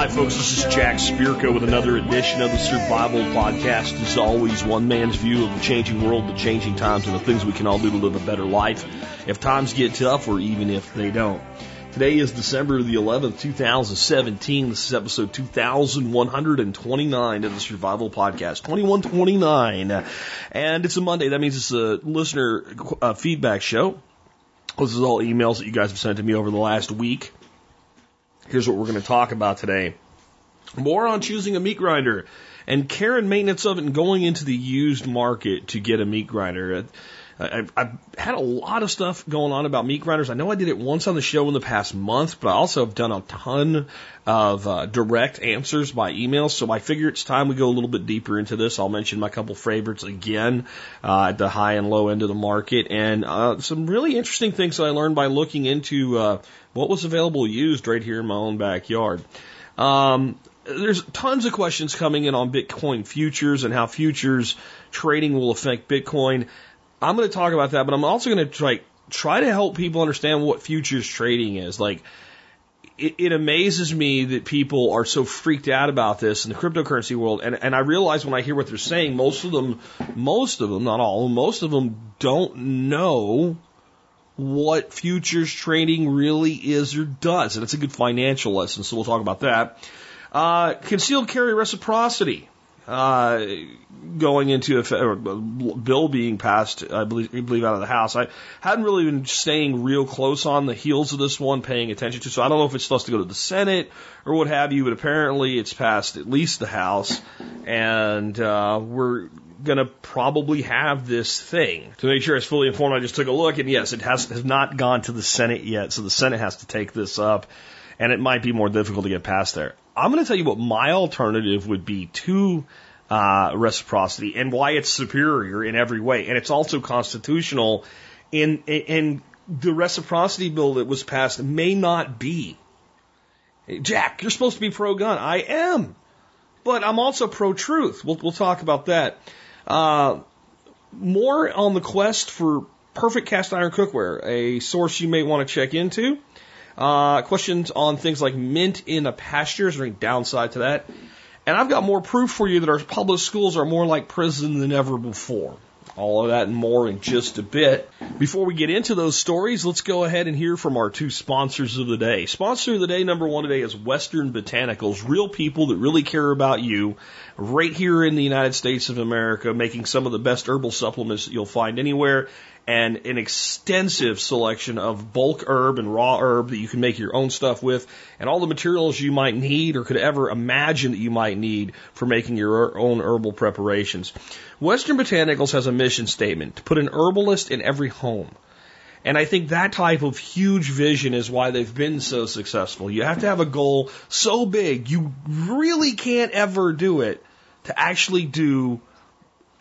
Hi, folks. This is Jack Spirko with another edition of the Survival Podcast. As always, one man's view of the changing world, the changing times, and the things we can all do to live a better life if times get tough or even if they don't. Today is December the 11th, 2017. This is episode 2129 of the Survival Podcast. 2129. And it's a Monday. That means it's a listener uh, feedback show. This is all emails that you guys have sent to me over the last week. Here's what we're going to talk about today. More on choosing a meat grinder and care and maintenance of it and going into the used market to get a meat grinder. I've, I've had a lot of stuff going on about meat grinders. I know I did it once on the show in the past month, but I also have done a ton of uh, direct answers by email. So I figure it's time we go a little bit deeper into this. I'll mention my couple favorites again uh, at the high and low end of the market, and uh, some really interesting things that I learned by looking into uh, what was available used right here in my own backyard. Um, there's tons of questions coming in on Bitcoin futures and how futures trading will affect Bitcoin. I'm going to talk about that, but I'm also going to try try to help people understand what futures trading is. Like, it, it amazes me that people are so freaked out about this in the cryptocurrency world, and and I realize when I hear what they're saying, most of them, most of them, not all, most of them don't know what futures trading really is or does, and it's a good financial lesson. So we'll talk about that. Uh, concealed carry reciprocity uh, going into a, a bill being passed, I believe, I believe, out of the House. I hadn't really been staying real close on the heels of this one, paying attention to. So I don't know if it's supposed to go to the Senate or what have you, but apparently it's passed at least the House, and uh, we're going to probably have this thing. To make sure it's fully informed, I just took a look, and yes, it has has not gone to the Senate yet, so the Senate has to take this up, and it might be more difficult to get past there. I'm going to tell you what my alternative would be to uh, reciprocity and why it's superior in every way, and it's also constitutional. In in the reciprocity bill that was passed may not be. Jack, you're supposed to be pro gun. I am, but I'm also pro truth. We'll we'll talk about that. Uh, more on the quest for perfect cast iron cookware, a source you may want to check into. Uh, questions on things like mint in a pasture. Is there any downside to that? And I've got more proof for you that our public schools are more like prison than ever before. All of that and more in just a bit. Before we get into those stories, let's go ahead and hear from our two sponsors of the day. Sponsor of the day number one today is Western Botanicals, real people that really care about you, right here in the United States of America, making some of the best herbal supplements that you'll find anywhere and an extensive selection of bulk herb and raw herb that you can make your own stuff with, and all the materials you might need or could ever imagine that you might need for making your own herbal preparations. Western Botanicals has a mission statement to put an herbalist in every home. And I think that type of huge vision is why they've been so successful. You have to have a goal so big, you really can't ever do it to actually do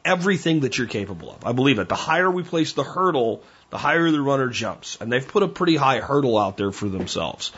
everything that you're capable of. I believe it. The higher we place the hurdle, the higher the runner jumps. And they've put a pretty high hurdle out there for themselves.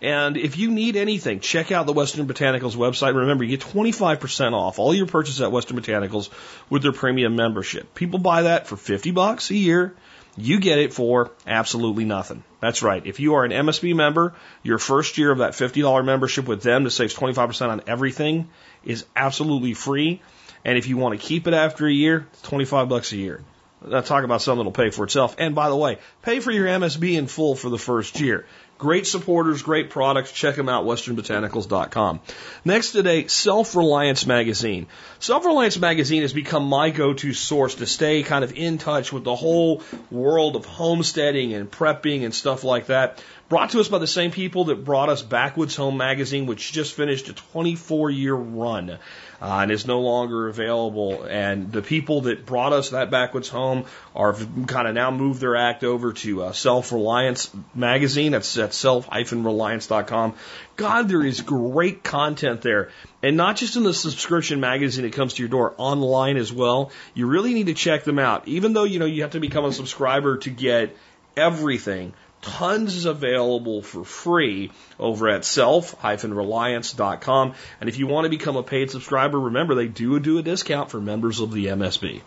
And if you need anything, check out the Western Botanicals website. Remember, you get 25% off all your purchases at Western Botanicals with their premium membership. People buy that for 50 bucks a year. You get it for absolutely nothing. That's right. If you are an MSB member, your first year of that $50 membership with them that saves 25% on everything is absolutely free. And if you want to keep it after a year, it's 25 bucks a year. Now talk about something that'll pay for itself. And by the way, pay for your MSB in full for the first year. Great supporters, great products. Check them out, westernbotanicals.com. Next today, Self Reliance Magazine. Self Reliance Magazine has become my go-to source to stay kind of in touch with the whole world of homesteading and prepping and stuff like that. Brought to us by the same people that brought us Backwoods Home Magazine, which just finished a 24 year run uh, and is no longer available. And the people that brought us that Backwoods Home are kind of now moved their act over to uh, Self Reliance Magazine. That's at self-reliance.com. God, there is great content there. And not just in the subscription magazine that comes to your door, online as well. You really need to check them out. Even though, you know, you have to become a subscriber to get everything Tons is available for free over at self-reliance.com. And if you want to become a paid subscriber, remember they do do a discount for members of the MSB.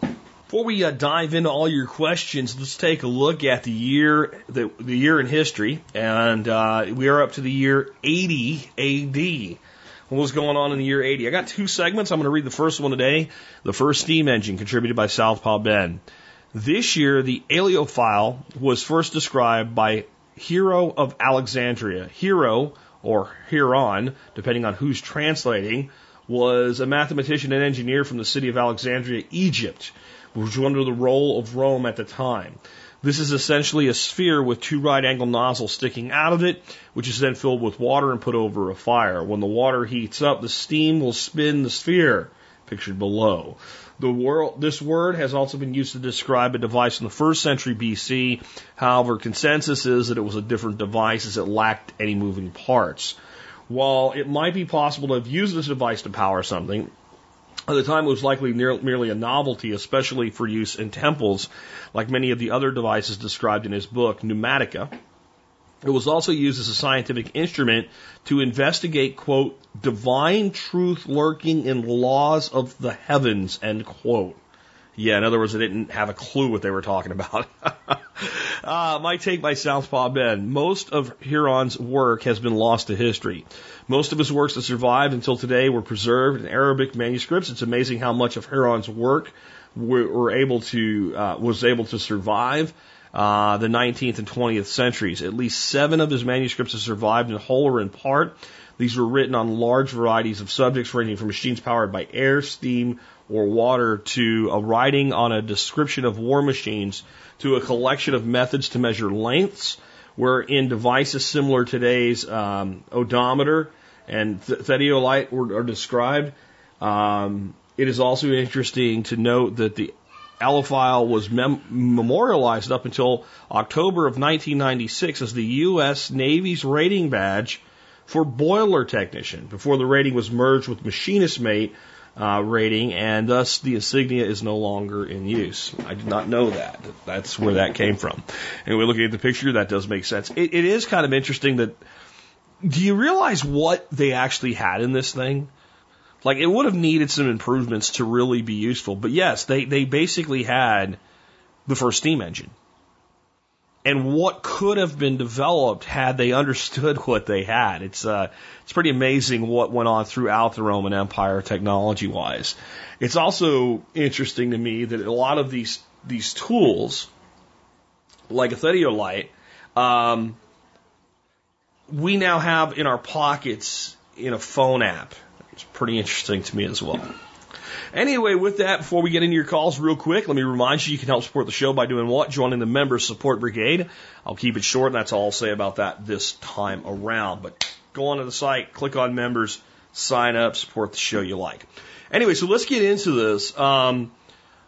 Before we uh, dive into all your questions, let's take a look at the year the, the year in history, and uh, we are up to the year 80 AD. what was going on in the year 80. I got two segments. I'm going to read the first one today. The first steam engine contributed by Southpaw Ben. This year, the Aeolipile was first described by Hero of Alexandria. Hero, or Heron, depending on who's translating, was a mathematician and engineer from the city of Alexandria, Egypt, which was under the role of Rome at the time. This is essentially a sphere with two right angle nozzles sticking out of it, which is then filled with water and put over a fire. When the water heats up, the steam will spin the sphere, pictured below. The world, this word has also been used to describe a device in the first century BC. However, consensus is that it was a different device as it lacked any moving parts. While it might be possible to have used this device to power something, at the time, it was likely merely a novelty, especially for use in temples, like many of the other devices described in his book, Pneumatica. It was also used as a scientific instrument to investigate, quote, divine truth lurking in laws of the heavens, end quote. Yeah, in other words, they didn't have a clue what they were talking about. uh, my take by Southpaw Ben. Most of Heron's work has been lost to history. Most of his works that survived until today were preserved in Arabic manuscripts. It's amazing how much of Heron's work were, were able to uh, was able to survive uh, the 19th and 20th centuries. At least seven of his manuscripts have survived in whole or in part. These were written on large varieties of subjects, ranging from machines powered by air, steam, or water to a writing on a description of war machines to a collection of methods to measure lengths, where in devices similar to today's um, odometer and th- theodolite are, are described. Um, it is also interesting to note that the Aeolipile was mem- memorialized up until October of 1996 as the U.S. Navy's rating badge for boiler technician before the rating was merged with machinist mate uh, rating, and thus the insignia is no longer in use. I did not know that. That's where that came from. And we're looking at the picture, that does make sense. It, it is kind of interesting that. Do you realize what they actually had in this thing? Like it would have needed some improvements to really be useful. But yes, they, they basically had the first steam engine and what could have been developed had they understood what they had. It's uh, it's pretty amazing what went on throughout the Roman Empire technology wise. It's also interesting to me that a lot of these these tools, like a Theodolite, um, we now have in our pockets in a phone app. It's pretty interesting to me as well. Anyway, with that, before we get into your calls real quick, let me remind you you can help support the show by doing what? Joining the Members Support Brigade. I'll keep it short, and that's all I'll say about that this time around. But go onto the site, click on members, sign up, support the show you like. Anyway, so let's get into this. Um,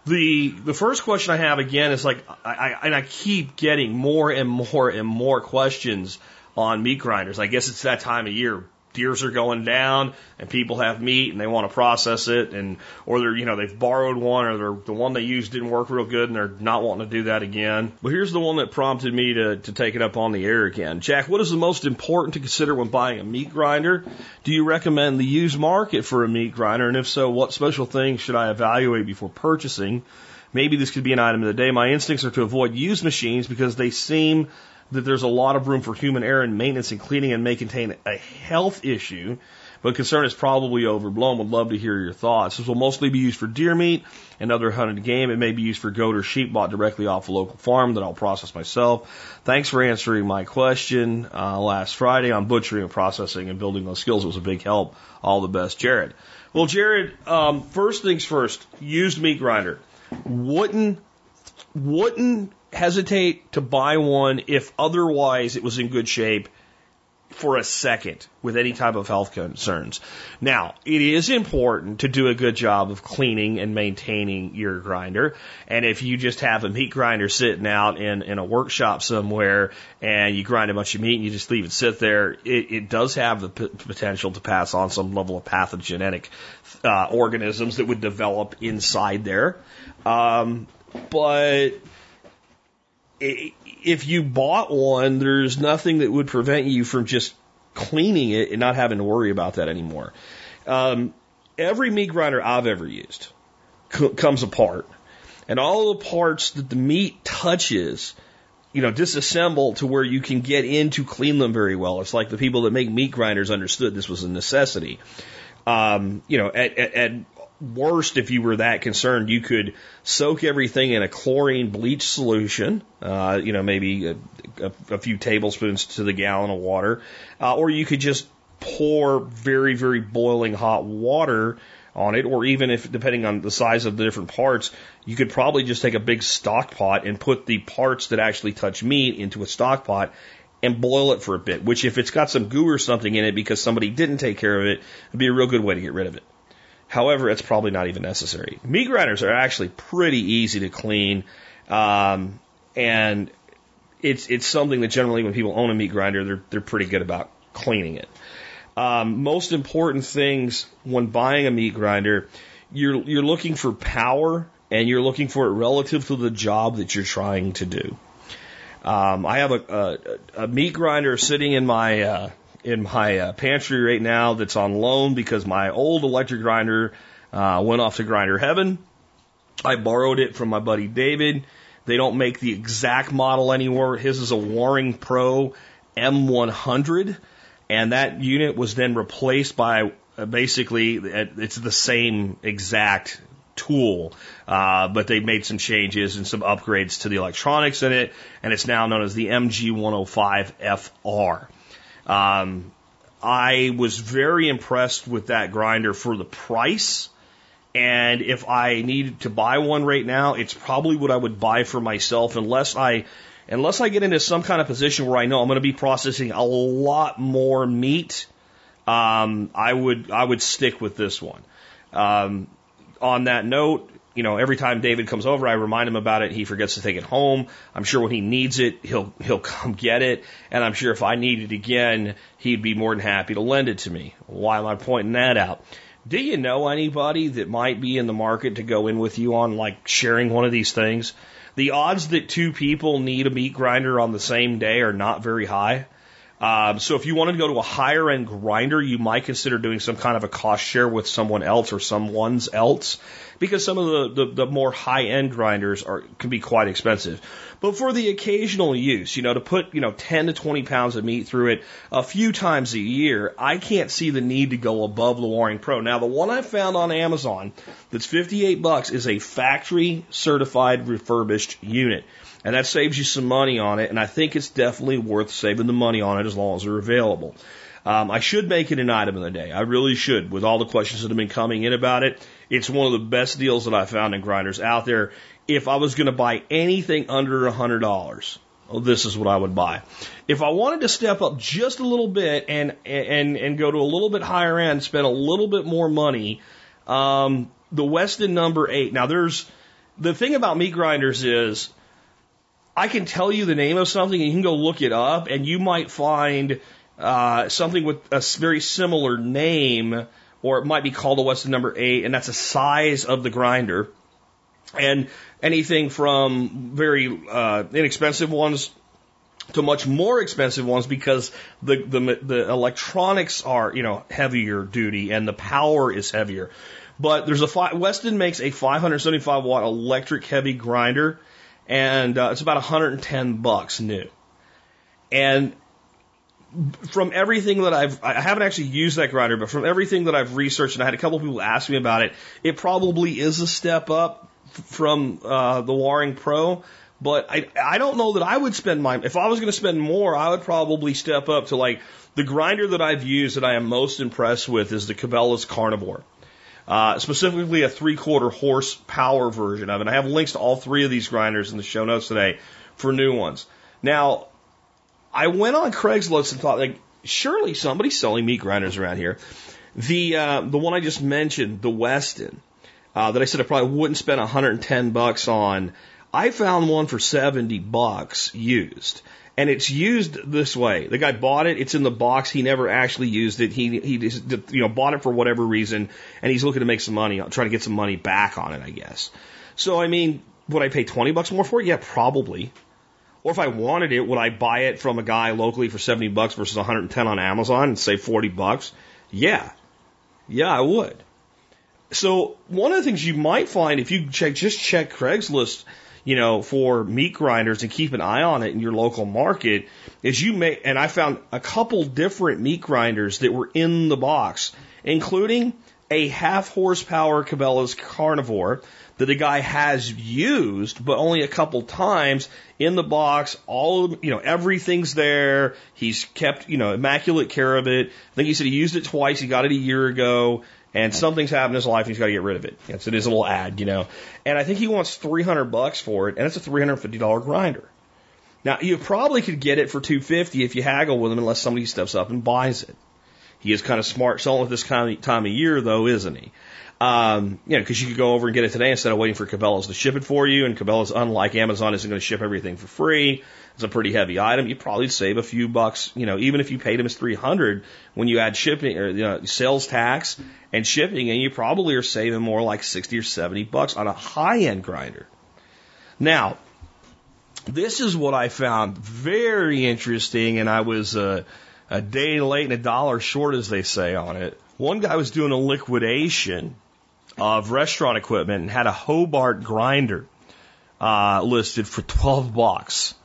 the the first question I have again is like, I, I, and I keep getting more and more and more questions on meat grinders. I guess it's that time of year deers are going down and people have meat and they want to process it and or they're you know they've borrowed one or they're, the one they used didn't work real good and they're not wanting to do that again. But here's the one that prompted me to, to take it up on the air again. Jack, what is the most important to consider when buying a meat grinder? Do you recommend the used market for a meat grinder? And if so, what special things should I evaluate before purchasing? Maybe this could be an item of the day. My instincts are to avoid used machines because they seem that there's a lot of room for human error in maintenance and cleaning and may contain a health issue, but concern is probably overblown. Would love to hear your thoughts. This will mostly be used for deer meat and other hunted game. It may be used for goat or sheep bought directly off a local farm that I'll process myself. Thanks for answering my question uh, last Friday on butchering and processing and building those skills. It was a big help. All the best, Jared. Well, Jared, um, first things first, used meat grinder. Wouldn't wouldn't hesitate to buy one if otherwise it was in good shape for a second with any type of health concerns. Now, it is important to do a good job of cleaning and maintaining your grinder. And if you just have a meat grinder sitting out in, in a workshop somewhere and you grind a bunch of meat and you just leave it sit there, it, it does have the potential to pass on some level of pathogenic uh, organisms that would develop inside there. Um, but if you bought one, there's nothing that would prevent you from just cleaning it and not having to worry about that anymore. Um, every meat grinder I've ever used comes apart, and all the parts that the meat touches you know, disassemble to where you can get in to clean them very well. It's like the people that make meat grinders understood this was a necessity. Um, you know, at, at, at worst, if you were that concerned, you could soak everything in a chlorine bleach solution, uh, you know, maybe a, a, a, few tablespoons to the gallon of water, uh, or you could just pour very, very boiling hot water on it, or even if, depending on the size of the different parts, you could probably just take a big stock pot and put the parts that actually touch meat into a stock pot and boil it for a bit, which if it's got some goo or something in it because somebody didn't take care of it, would be a real good way to get rid of it. However, it's probably not even necessary. Meat grinders are actually pretty easy to clean, um, and it's it's something that generally when people own a meat grinder, they're they're pretty good about cleaning it. Um, most important things when buying a meat grinder, you're you're looking for power and you're looking for it relative to the job that you're trying to do. Um, I have a, a, a meat grinder sitting in my uh, in my uh, pantry right now that's on loan because my old electric grinder uh, went off to grinder heaven. I borrowed it from my buddy David. They don't make the exact model anymore. His is a Waring Pro M100, and that unit was then replaced by uh, basically it's the same exact tool, uh, but they made some changes and some upgrades to the electronics in it, and it's now known as the MG105FR. Um, I was very impressed with that grinder for the price. And if I needed to buy one right now, it's probably what I would buy for myself unless I unless I get into some kind of position where I know I'm going to be processing a lot more meat. Um, I would I would stick with this one. Um, on that note, you know, every time David comes over, I remind him about it. He forgets to take it home. I'm sure when he needs it, he'll he'll come get it. And I'm sure if I need it again, he'd be more than happy to lend it to me. While I'm pointing that out, do you know anybody that might be in the market to go in with you on like sharing one of these things? The odds that two people need a meat grinder on the same day are not very high. Um, so if you wanted to go to a higher end grinder, you might consider doing some kind of a cost share with someone else or someone's else because some of the, the, the more high end grinders are can be quite expensive. But for the occasional use, you know, to put, you know, 10 to 20 pounds of meat through it a few times a year, I can't see the need to go above the Waring Pro. Now, the one I found on Amazon that's 58 bucks is a factory certified refurbished unit. And that saves you some money on it, and I think it's definitely worth saving the money on it as long as they're available. Um, I should make it an item of the day. I really should. With all the questions that have been coming in about it, it's one of the best deals that I found in grinders out there. If I was going to buy anything under a hundred dollars, well, this is what I would buy. If I wanted to step up just a little bit and and and go to a little bit higher end, spend a little bit more money, um, the Weston number eight. Now, there's the thing about meat grinders is I can tell you the name of something and you can go look it up and you might find uh, something with a very similar name or it might be called a Weston number eight and that's a size of the grinder. And anything from very uh, inexpensive ones to much more expensive ones because the, the the electronics are you know heavier duty and the power is heavier. But there's a Weston makes a 575 watt electric heavy grinder and uh, it's about 110 bucks new. And from everything that I've, I haven't actually used that grinder, but from everything that I've researched, and I had a couple of people ask me about it, it probably is a step up from uh, the Waring Pro. But I, I don't know that I would spend my, if I was going to spend more, I would probably step up to like the grinder that I've used that I am most impressed with is the Cabela's Carnivore uh, specifically a three quarter horsepower version of it. I have links to all three of these grinders in the show notes today for new ones. Now, I went on Craigslist and thought, like, surely somebody's selling meat grinders around here. The uh, the one I just mentioned, the Weston, uh, that I said I probably wouldn't spend 110 bucks on. I found one for 70 bucks used. And it's used this way. The guy bought it. It's in the box. He never actually used it. He, he just, you know, bought it for whatever reason. And he's looking to make some money, trying to get some money back on it, I guess. So, I mean, would I pay 20 bucks more for it? Yeah, probably. Or if I wanted it, would I buy it from a guy locally for 70 bucks versus 110 on Amazon and save 40 bucks? Yeah. Yeah, I would. So one of the things you might find if you check, just check Craigslist, you know, for meat grinders and keep an eye on it in your local market is you may, and I found a couple different meat grinders that were in the box, including a half horsepower Cabela's carnivore that a guy has used, but only a couple times in the box. All of you know, everything's there. He's kept you know immaculate care of it. I think he said he used it twice. He got it a year ago, and something's happened in his life. and He's got to get rid of it. It's it is a little ad, you know. And I think he wants three hundred bucks for it, and it's a three hundred fifty dollar grinder. Now you probably could get it for two fifty if you haggle with him, unless somebody steps up and buys it. He is kind of smart selling at this kind of time of year, though, isn't he? Um, you know, because you could go over and get it today instead of waiting for Cabela's to ship it for you. And Cabela's, unlike Amazon, isn't going to ship everything for free. It's a pretty heavy item. You probably save a few bucks. You know, even if you paid him as three hundred, when you add shipping or you know, sales tax and shipping, and you probably are saving more like sixty or seventy bucks on a high end grinder. Now, this is what I found very interesting, and I was uh, a day late and a dollar short, as they say on it. One guy was doing a liquidation of restaurant equipment and had a Hobart grinder uh, listed for 12 bucks.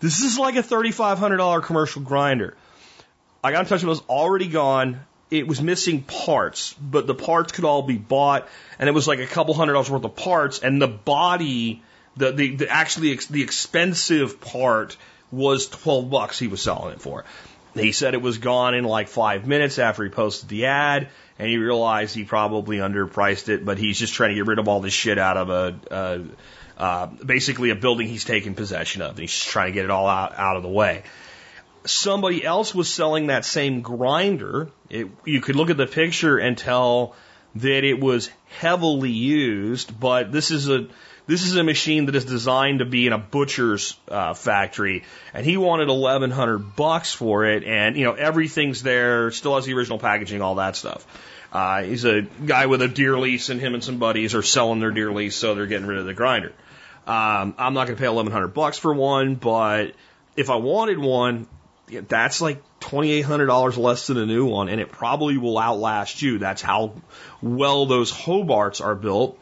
This is like a $3,500 commercial grinder. I got in touch with him, it was already gone. It was missing parts, but the parts could all be bought, and it was like a couple hundred dollars worth of parts, and the body, the, the, the actually the expensive part was 12 bucks he was selling it for. He said it was gone in like five minutes after he posted the ad and he realized he probably underpriced it, but he's just trying to get rid of all this shit out of a, a uh, basically a building he's taken possession of. And he's just trying to get it all out, out of the way. Somebody else was selling that same grinder. It, you could look at the picture and tell that it was heavily used, but this is a this is a machine that is designed to be in a butcher's uh, factory, and he wanted eleven hundred bucks for it, and you know everything's there, still has the original packaging, all that stuff. Uh, he's a guy with a deer lease, and him and some buddies are selling their deer lease, so they're getting rid of the grinder. Um, I'm not going to pay eleven hundred bucks for one, but if I wanted one, that's like twenty eight hundred dollars less than a new one, and it probably will outlast you. That's how well those Hobarts are built.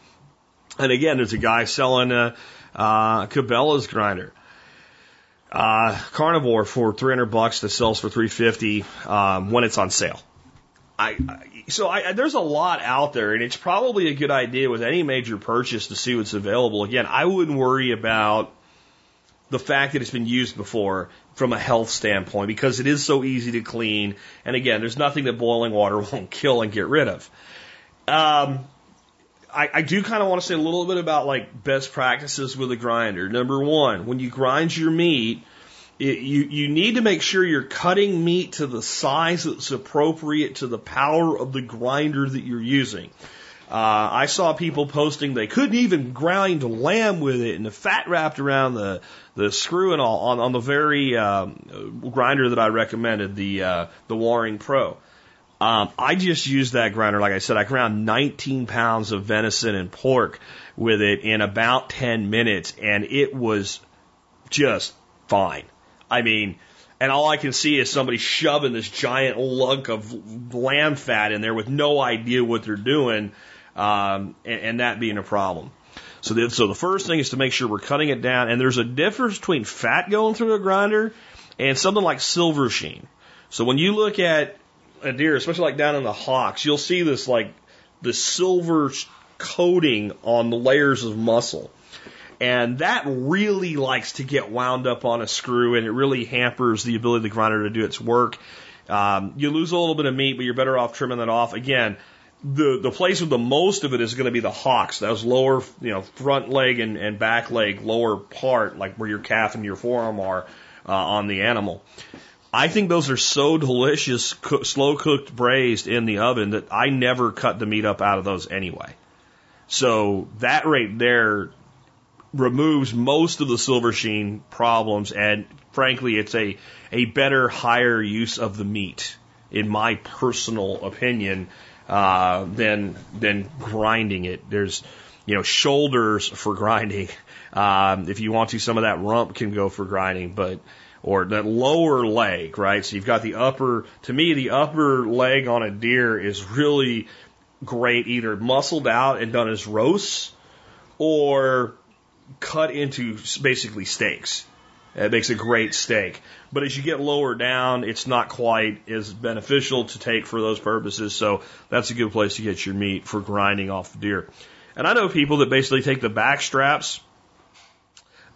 And again, there's a guy selling a, uh, Cabela's grinder. Uh, carnivore for 300 bucks that sells for 350 um, when it's on sale. I, I so I, there's a lot out there, and it's probably a good idea with any major purchase to see what's available. Again, I wouldn't worry about the fact that it's been used before from a health standpoint because it is so easy to clean. And again, there's nothing that boiling water won't kill and get rid of. Um, I, I do kind of want to say a little bit about like best practices with a grinder. Number one, when you grind your meat, it, you you need to make sure you're cutting meat to the size that's appropriate to the power of the grinder that you're using. Uh, I saw people posting they couldn't even grind lamb with it, and the fat wrapped around the the screw and all on on the very um, grinder that I recommended, the uh, the Waring Pro. Um, I just used that grinder. Like I said, I ground 19 pounds of venison and pork with it in about 10 minutes, and it was just fine. I mean, and all I can see is somebody shoving this giant lunk of lamb fat in there with no idea what they're doing, um, and, and that being a problem. So the, so the first thing is to make sure we're cutting it down, and there's a difference between fat going through a grinder and something like silver sheen. So when you look at a deer, especially like down in the hocks, you'll see this like the silver coating on the layers of muscle. And that really likes to get wound up on a screw and it really hampers the ability of the grinder to do its work. Um, you lose a little bit of meat, but you're better off trimming that off. Again, the, the place with the most of it is going to be the hocks, those lower, you know, front leg and, and back leg, lower part, like where your calf and your forearm are uh, on the animal. I think those are so delicious, slow cooked braised in the oven that I never cut the meat up out of those anyway. So that right there removes most of the silver sheen problems, and frankly, it's a a better, higher use of the meat, in my personal opinion, uh, than than grinding it. There's you know shoulders for grinding. Um, if you want to, some of that rump can go for grinding, but or that lower leg, right? So you've got the upper, to me, the upper leg on a deer is really great, either muscled out and done as roasts or cut into basically steaks. It makes a great steak. But as you get lower down, it's not quite as beneficial to take for those purposes. So that's a good place to get your meat for grinding off the deer. And I know people that basically take the back straps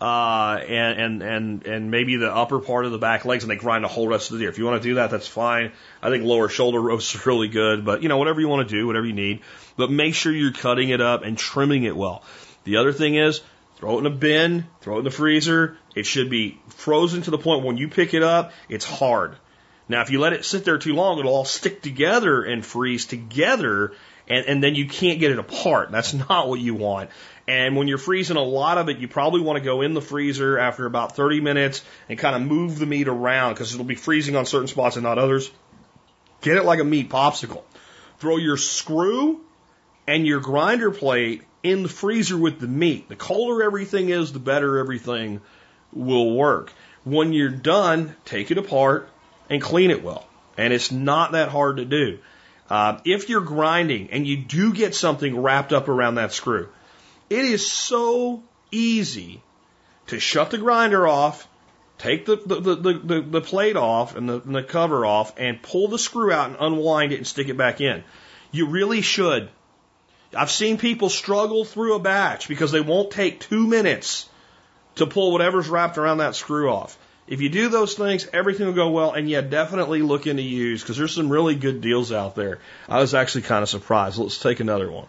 uh, and, and, and, and maybe the upper part of the back legs and they grind the whole rest of the deer. If you want to do that, that's fine. I think lower shoulder roast is really good, but you know, whatever you want to do, whatever you need, but make sure you're cutting it up and trimming it well. The other thing is throw it in a bin, throw it in the freezer. It should be frozen to the point when you pick it up, it's hard. Now, if you let it sit there too long, it'll all stick together and freeze together, and, and then you can't get it apart. That's not what you want. And when you're freezing a lot of it, you probably want to go in the freezer after about 30 minutes and kind of move the meat around because it'll be freezing on certain spots and not others. Get it like a meat popsicle. Throw your screw and your grinder plate in the freezer with the meat. The colder everything is, the better everything will work. When you're done, take it apart and clean it well. And it's not that hard to do. Uh, if you're grinding and you do get something wrapped up around that screw, it is so easy to shut the grinder off, take the, the, the, the, the plate off and the, and the cover off, and pull the screw out and unwind it and stick it back in. You really should. I've seen people struggle through a batch because they won't take two minutes to pull whatever's wrapped around that screw off. If you do those things, everything will go well, and yeah, definitely look into used because there's some really good deals out there. I was actually kind of surprised. Let's take another one.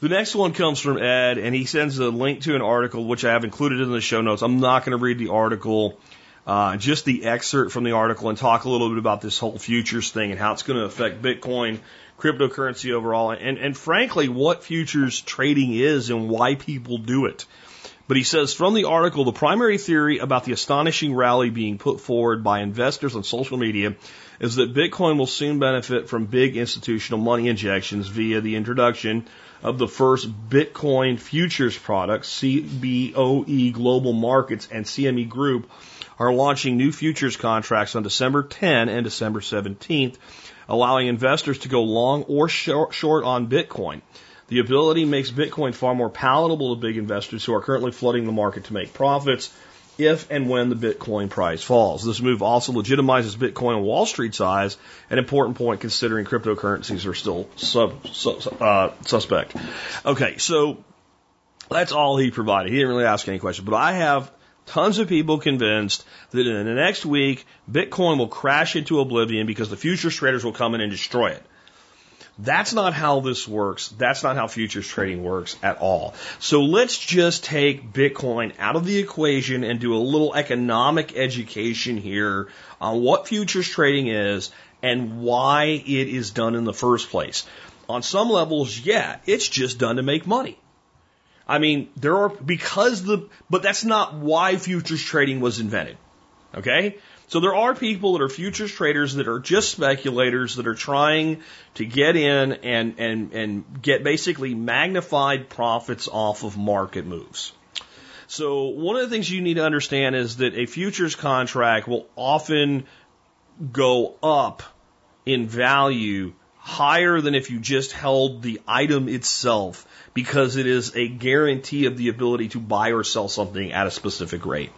The next one comes from Ed, and he sends a link to an article which I have included in the show notes. I'm not going to read the article, uh, just the excerpt from the article, and talk a little bit about this whole futures thing and how it's going to affect Bitcoin, cryptocurrency overall, and, and frankly, what futures trading is and why people do it. But he says from the article, the primary theory about the astonishing rally being put forward by investors on social media is that Bitcoin will soon benefit from big institutional money injections via the introduction of the first Bitcoin futures products, CBOE Global Markets and CME Group are launching new futures contracts on December 10 and December 17th, allowing investors to go long or short on Bitcoin. The ability makes Bitcoin far more palatable to big investors who are currently flooding the market to make profits if and when the Bitcoin price falls. This move also legitimizes Bitcoin on Wall Street's eyes, an important point considering cryptocurrencies are still sub, sub uh, suspect. Okay, so that's all he provided. He didn't really ask any questions, but I have tons of people convinced that in the next week, Bitcoin will crash into oblivion because the futures traders will come in and destroy it. That's not how this works. That's not how futures trading works at all. So let's just take Bitcoin out of the equation and do a little economic education here on what futures trading is and why it is done in the first place. On some levels, yeah, it's just done to make money. I mean, there are, because the, but that's not why futures trading was invented. Okay? So there are people that are futures traders that are just speculators that are trying to get in and, and, and get basically magnified profits off of market moves. So one of the things you need to understand is that a futures contract will often go up in value higher than if you just held the item itself because it is a guarantee of the ability to buy or sell something at a specific rate.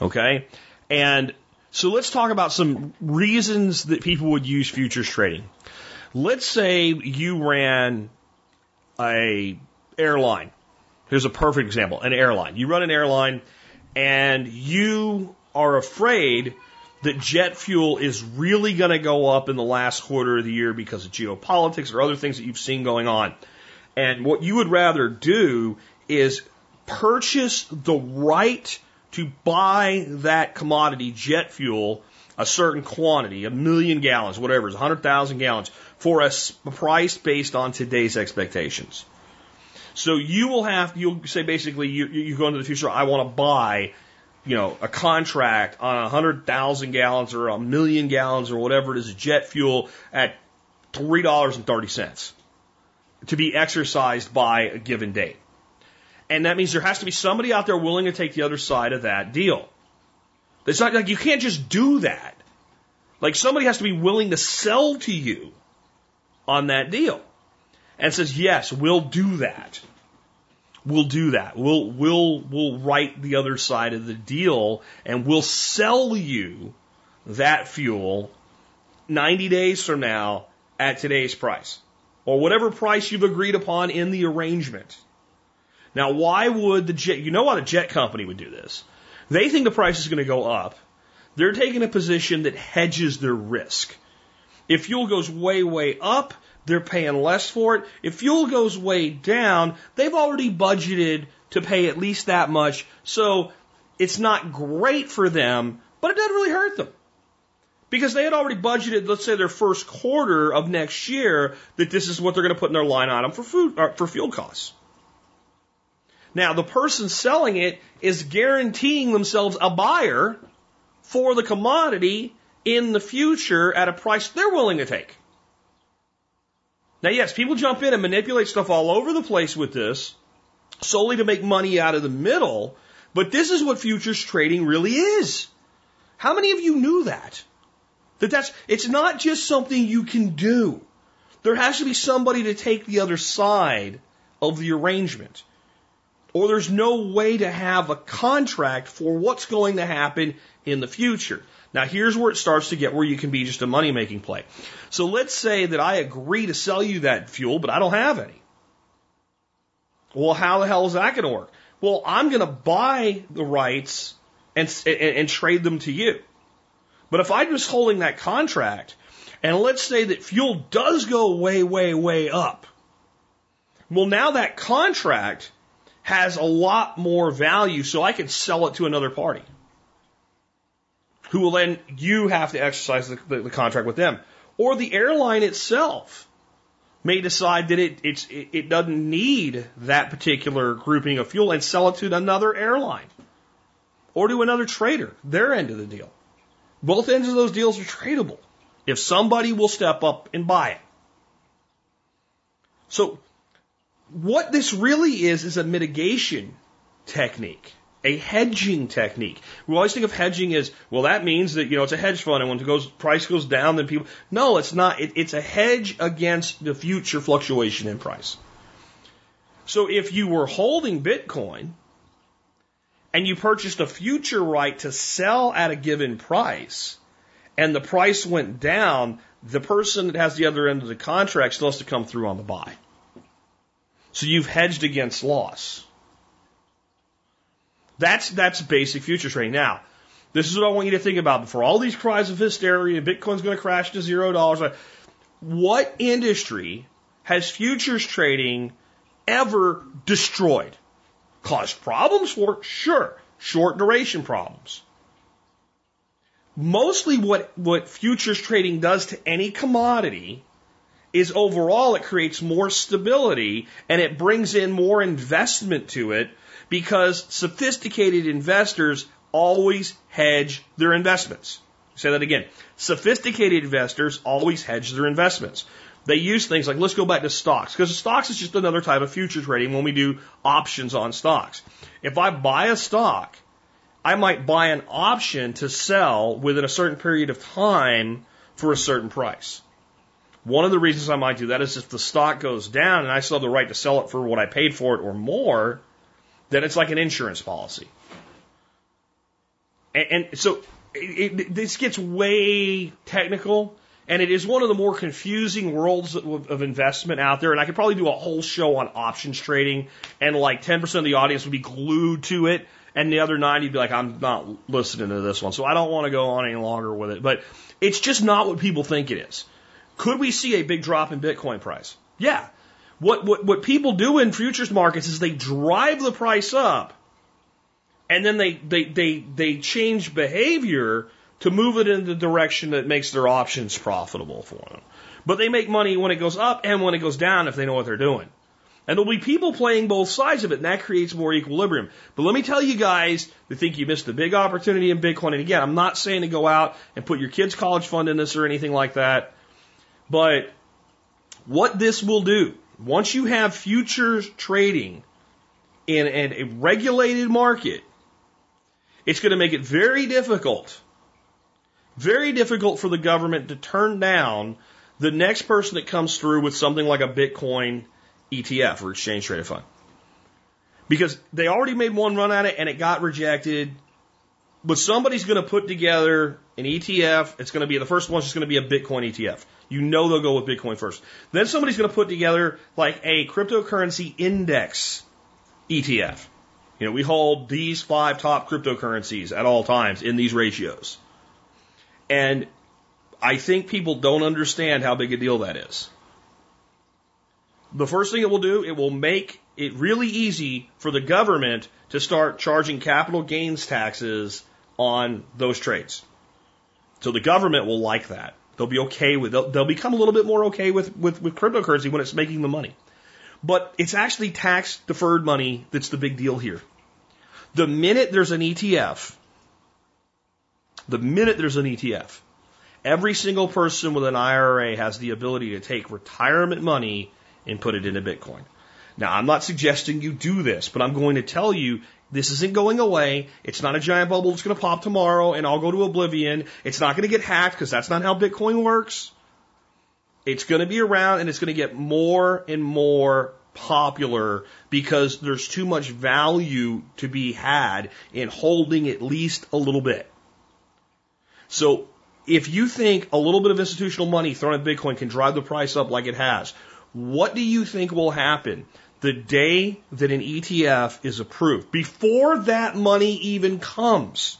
Okay? And so let's talk about some reasons that people would use futures trading. Let's say you ran a airline. Here's a perfect example, an airline. You run an airline and you are afraid that jet fuel is really going to go up in the last quarter of the year because of geopolitics or other things that you've seen going on. And what you would rather do is purchase the right to buy that commodity, jet fuel, a certain quantity, a million gallons, whatever, it's 100,000 gallons, for a price based on today's expectations. So you will have, you'll say basically, you, you go into the future, I want to buy, you know, a contract on a 100,000 gallons or a million gallons or whatever it is, jet fuel at $3.30 to be exercised by a given date. And that means there has to be somebody out there willing to take the other side of that deal. It's not like you can't just do that. Like somebody has to be willing to sell to you on that deal and says, yes, we'll do that. We'll do that. We'll, we'll, we'll write the other side of the deal and we'll sell you that fuel 90 days from now at today's price or whatever price you've agreed upon in the arrangement. Now, why would the jet, you know why the jet company would do this? They think the price is going to go up. They're taking a position that hedges their risk. If fuel goes way, way up, they're paying less for it. If fuel goes way down, they've already budgeted to pay at least that much. So it's not great for them, but it doesn't really hurt them. Because they had already budgeted, let's say their first quarter of next year, that this is what they're going to put in their line item for food, or for fuel costs. Now, the person selling it is guaranteeing themselves a buyer for the commodity in the future at a price they're willing to take. Now, yes, people jump in and manipulate stuff all over the place with this solely to make money out of the middle, but this is what futures trading really is. How many of you knew that? That that's, it's not just something you can do. There has to be somebody to take the other side of the arrangement. Or there's no way to have a contract for what's going to happen in the future. Now here's where it starts to get where you can be just a money making play. So let's say that I agree to sell you that fuel, but I don't have any. Well, how the hell is that going to work? Well, I'm going to buy the rights and, and, and trade them to you. But if I'm just holding that contract, and let's say that fuel does go way, way, way up, well, now that contract has a lot more value, so I can sell it to another party who will then, you have to exercise the, the, the contract with them. Or the airline itself may decide that it, it's, it, it doesn't need that particular grouping of fuel and sell it to another airline or to another trader, their end of the deal. Both ends of those deals are tradable if somebody will step up and buy it. So what this really is is a mitigation technique a hedging technique. We always think of hedging as, well, that means that, you know, it's a hedge fund and when the goes, price goes down, then people, no, it's not. It, it's a hedge against the future fluctuation in price. So if you were holding Bitcoin and you purchased a future right to sell at a given price and the price went down, the person that has the other end of the contract still has to come through on the buy. So you've hedged against loss. That's that's basic futures trading. Now, this is what I want you to think about. before all these cries of hysteria, Bitcoin's going to crash to zero dollars. What industry has futures trading ever destroyed? Caused problems for sure, short duration problems. Mostly what, what futures trading does to any commodity is overall it creates more stability and it brings in more investment to it because sophisticated investors always hedge their investments. Say that again. Sophisticated investors always hedge their investments. They use things like, let's go back to stocks, because stocks is just another type of future trading when we do options on stocks. If I buy a stock, I might buy an option to sell within a certain period of time for a certain price. One of the reasons I might do that is if the stock goes down and I still have the right to sell it for what I paid for it or more, then it's like an insurance policy. And, and so it, it, this gets way technical, and it is one of the more confusing worlds of, of investment out there. And I could probably do a whole show on options trading, and like 10% of the audience would be glued to it, and the other 90 would be like, I'm not listening to this one. So I don't want to go on any longer with it. But it's just not what people think it is. Could we see a big drop in Bitcoin price? Yeah. What, what, what people do in futures markets is they drive the price up and then they, they, they, they change behavior to move it in the direction that makes their options profitable for them. But they make money when it goes up and when it goes down if they know what they're doing. And there'll be people playing both sides of it, and that creates more equilibrium. But let me tell you guys that think you missed a big opportunity in Bitcoin. And again, I'm not saying to go out and put your kids' college fund in this or anything like that. But what this will do once you have futures trading in, in a regulated market, it's going to make it very difficult, very difficult for the government to turn down the next person that comes through with something like a Bitcoin ETF or exchange traded fund. Because they already made one run at it and it got rejected. But somebody's going to put together an ETF. It's going to be the first one's just going to be a Bitcoin ETF. You know they'll go with Bitcoin first. Then somebody's going to put together like a cryptocurrency index ETF. You know, we hold these five top cryptocurrencies at all times in these ratios. And I think people don't understand how big a deal that is. The first thing it will do, it will make it really easy for the government to start charging capital gains taxes on those trades. So the government will like that. They'll be okay with they'll, they'll become a little bit more okay with, with, with cryptocurrency when it's making the money. But it's actually tax deferred money that's the big deal here. The minute there's an ETF, the minute there's an ETF, every single person with an IRA has the ability to take retirement money and put it into Bitcoin. Now, I'm not suggesting you do this, but I'm going to tell you this isn't going away. It's not a giant bubble that's going to pop tomorrow and I'll go to oblivion. It's not going to get hacked because that's not how Bitcoin works. It's going to be around and it's going to get more and more popular because there's too much value to be had in holding at least a little bit. So if you think a little bit of institutional money thrown at Bitcoin can drive the price up like it has, what do you think will happen the day that an ETF is approved, before that money even comes.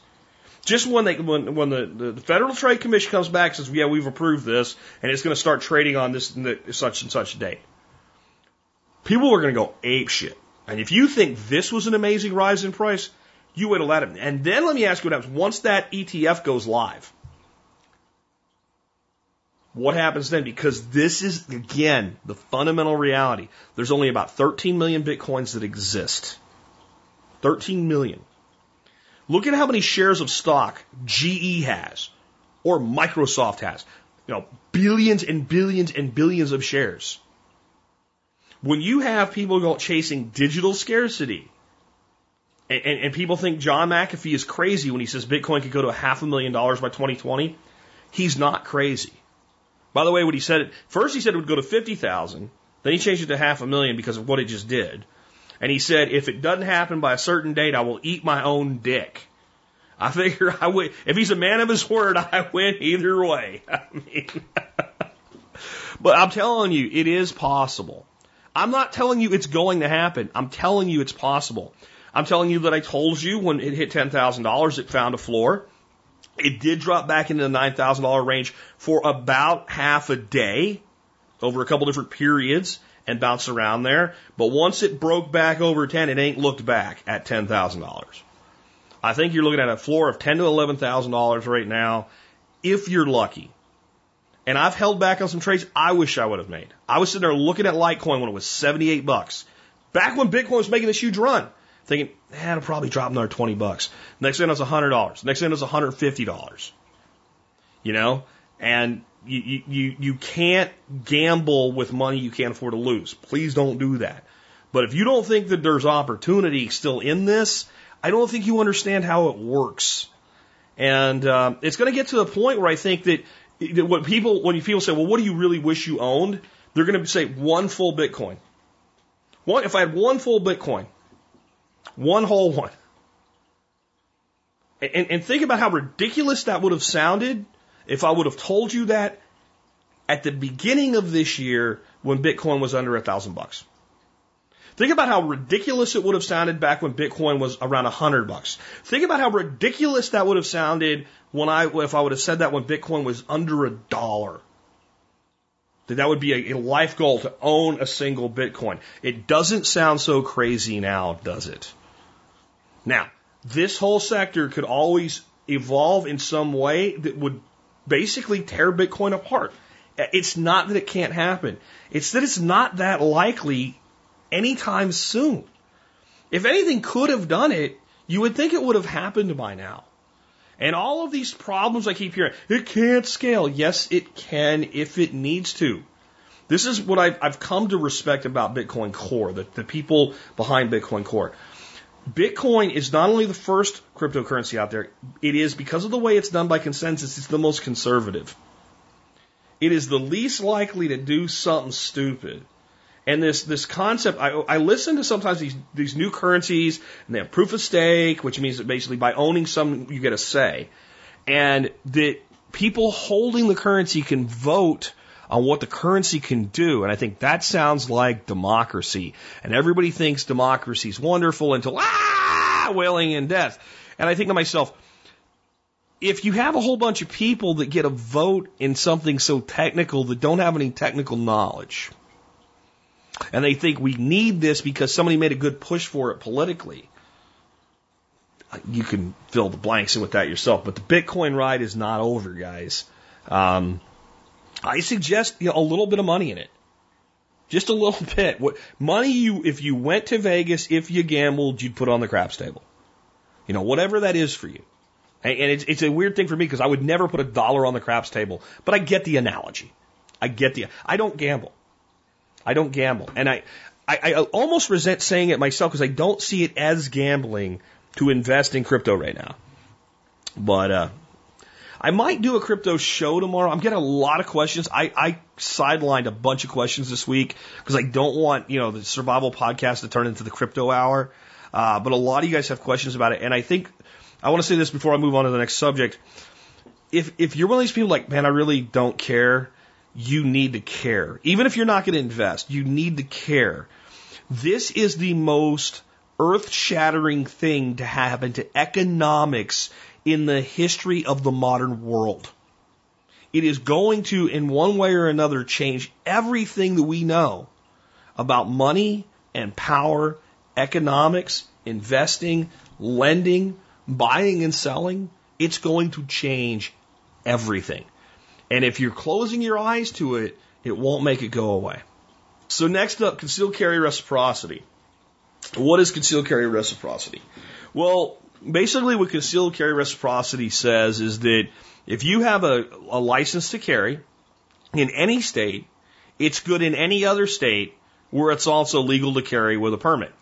Just when they when when the, the Federal Trade Commission comes back and says, yeah, we've approved this, and it's going to start trading on this and such and such date. People are going to go ape shit. And if you think this was an amazing rise in price, you would let it. And then let me ask you what happens once that ETF goes live. What happens then? Because this is, again, the fundamental reality. There's only about 13 million bitcoins that exist. 13 million. Look at how many shares of stock GE has or Microsoft has. You know, billions and billions and billions of shares. When you have people chasing digital scarcity, and, and, and people think John McAfee is crazy when he says Bitcoin could go to a half a million dollars by 2020, he's not crazy. By the way, what he said, it, first he said it would go to 50,000. Then he changed it to half a million because of what it just did. And he said, if it doesn't happen by a certain date, I will eat my own dick. I figure I would, if he's a man of his word, I win either way. But I'm telling you, it is possible. I'm not telling you it's going to happen. I'm telling you it's possible. I'm telling you that I told you when it hit $10,000, it found a floor. It did drop back into the $9,000 range for about half a day over a couple different periods and bounced around there. But once it broke back over 10, it ain't looked back at $10,000. I think you're looking at a floor of ten to eleven thousand dollars right now, if you're lucky. And I've held back on some trades I wish I would have made. I was sitting there looking at Litecoin when it was 78 bucks. Back when Bitcoin was making this huge run thinking, eh, it'll probably drop another 20 bucks. Next thing I know, it's $100. Next thing I know, it's $150. You know? And you, you, you can't gamble with money you can't afford to lose. Please don't do that. But if you don't think that there's opportunity still in this, I don't think you understand how it works. And um, it's going to get to the point where I think that, that what people, when people say, well, what do you really wish you owned? They're going to say one full Bitcoin. One, if I had one full Bitcoin, one whole one. And, and think about how ridiculous that would have sounded if I would have told you that at the beginning of this year when Bitcoin was under a thousand bucks. Think about how ridiculous it would have sounded back when Bitcoin was around a hundred bucks. Think about how ridiculous that would have sounded when I, if I would have said that when Bitcoin was under a dollar. That that would be a, a life goal to own a single Bitcoin. It doesn't sound so crazy now, does it? Now, this whole sector could always evolve in some way that would basically tear Bitcoin apart. It's not that it can't happen. It's that it's not that likely anytime soon. If anything could have done it, you would think it would have happened by now. And all of these problems I keep hearing, it can't scale. Yes, it can if it needs to. This is what I've, I've come to respect about Bitcoin Core, the, the people behind Bitcoin Core. Bitcoin is not only the first cryptocurrency out there, it is because of the way it's done by consensus, it's the most conservative. It is the least likely to do something stupid. And this this concept, I, I listen to sometimes these these new currencies, and they have proof of stake, which means that basically by owning some, you get a say, and that people holding the currency can vote on what the currency can do. And I think that sounds like democracy. And everybody thinks democracy is wonderful until ah, wailing in death. And I think to myself, if you have a whole bunch of people that get a vote in something so technical that don't have any technical knowledge, and they think we need this because somebody made a good push for it politically, you can fill the blanks in with that yourself. But the Bitcoin ride is not over, guys. Um, I suggest you know, a little bit of money in it. Just a little bit. What money you if you went to Vegas, if you gambled, you'd put on the craps table. You know, whatever that is for you. And, and it's it's a weird thing for me because I would never put a dollar on the craps table, but I get the analogy. I get the I don't gamble. I don't gamble. And I I, I almost resent saying it myself because I don't see it as gambling to invest in crypto right now. But uh I might do a crypto show tomorrow. I'm getting a lot of questions. I, I sidelined a bunch of questions this week because I don't want, you know, the survival podcast to turn into the crypto hour. Uh, but a lot of you guys have questions about it. And I think I want to say this before I move on to the next subject. If, if you're one of these people like, man, I really don't care, you need to care. Even if you're not going to invest, you need to care. This is the most earth shattering thing to happen to economics in the history of the modern world. It is going to, in one way or another, change everything that we know about money and power, economics, investing, lending, buying and selling. It's going to change everything. And if you're closing your eyes to it, it won't make it go away. So next up, concealed carry reciprocity. What is concealed carry reciprocity? Well, basically what concealed carry reciprocity says is that if you have a, a license to carry in any state, it's good in any other state where it's also legal to carry with a permit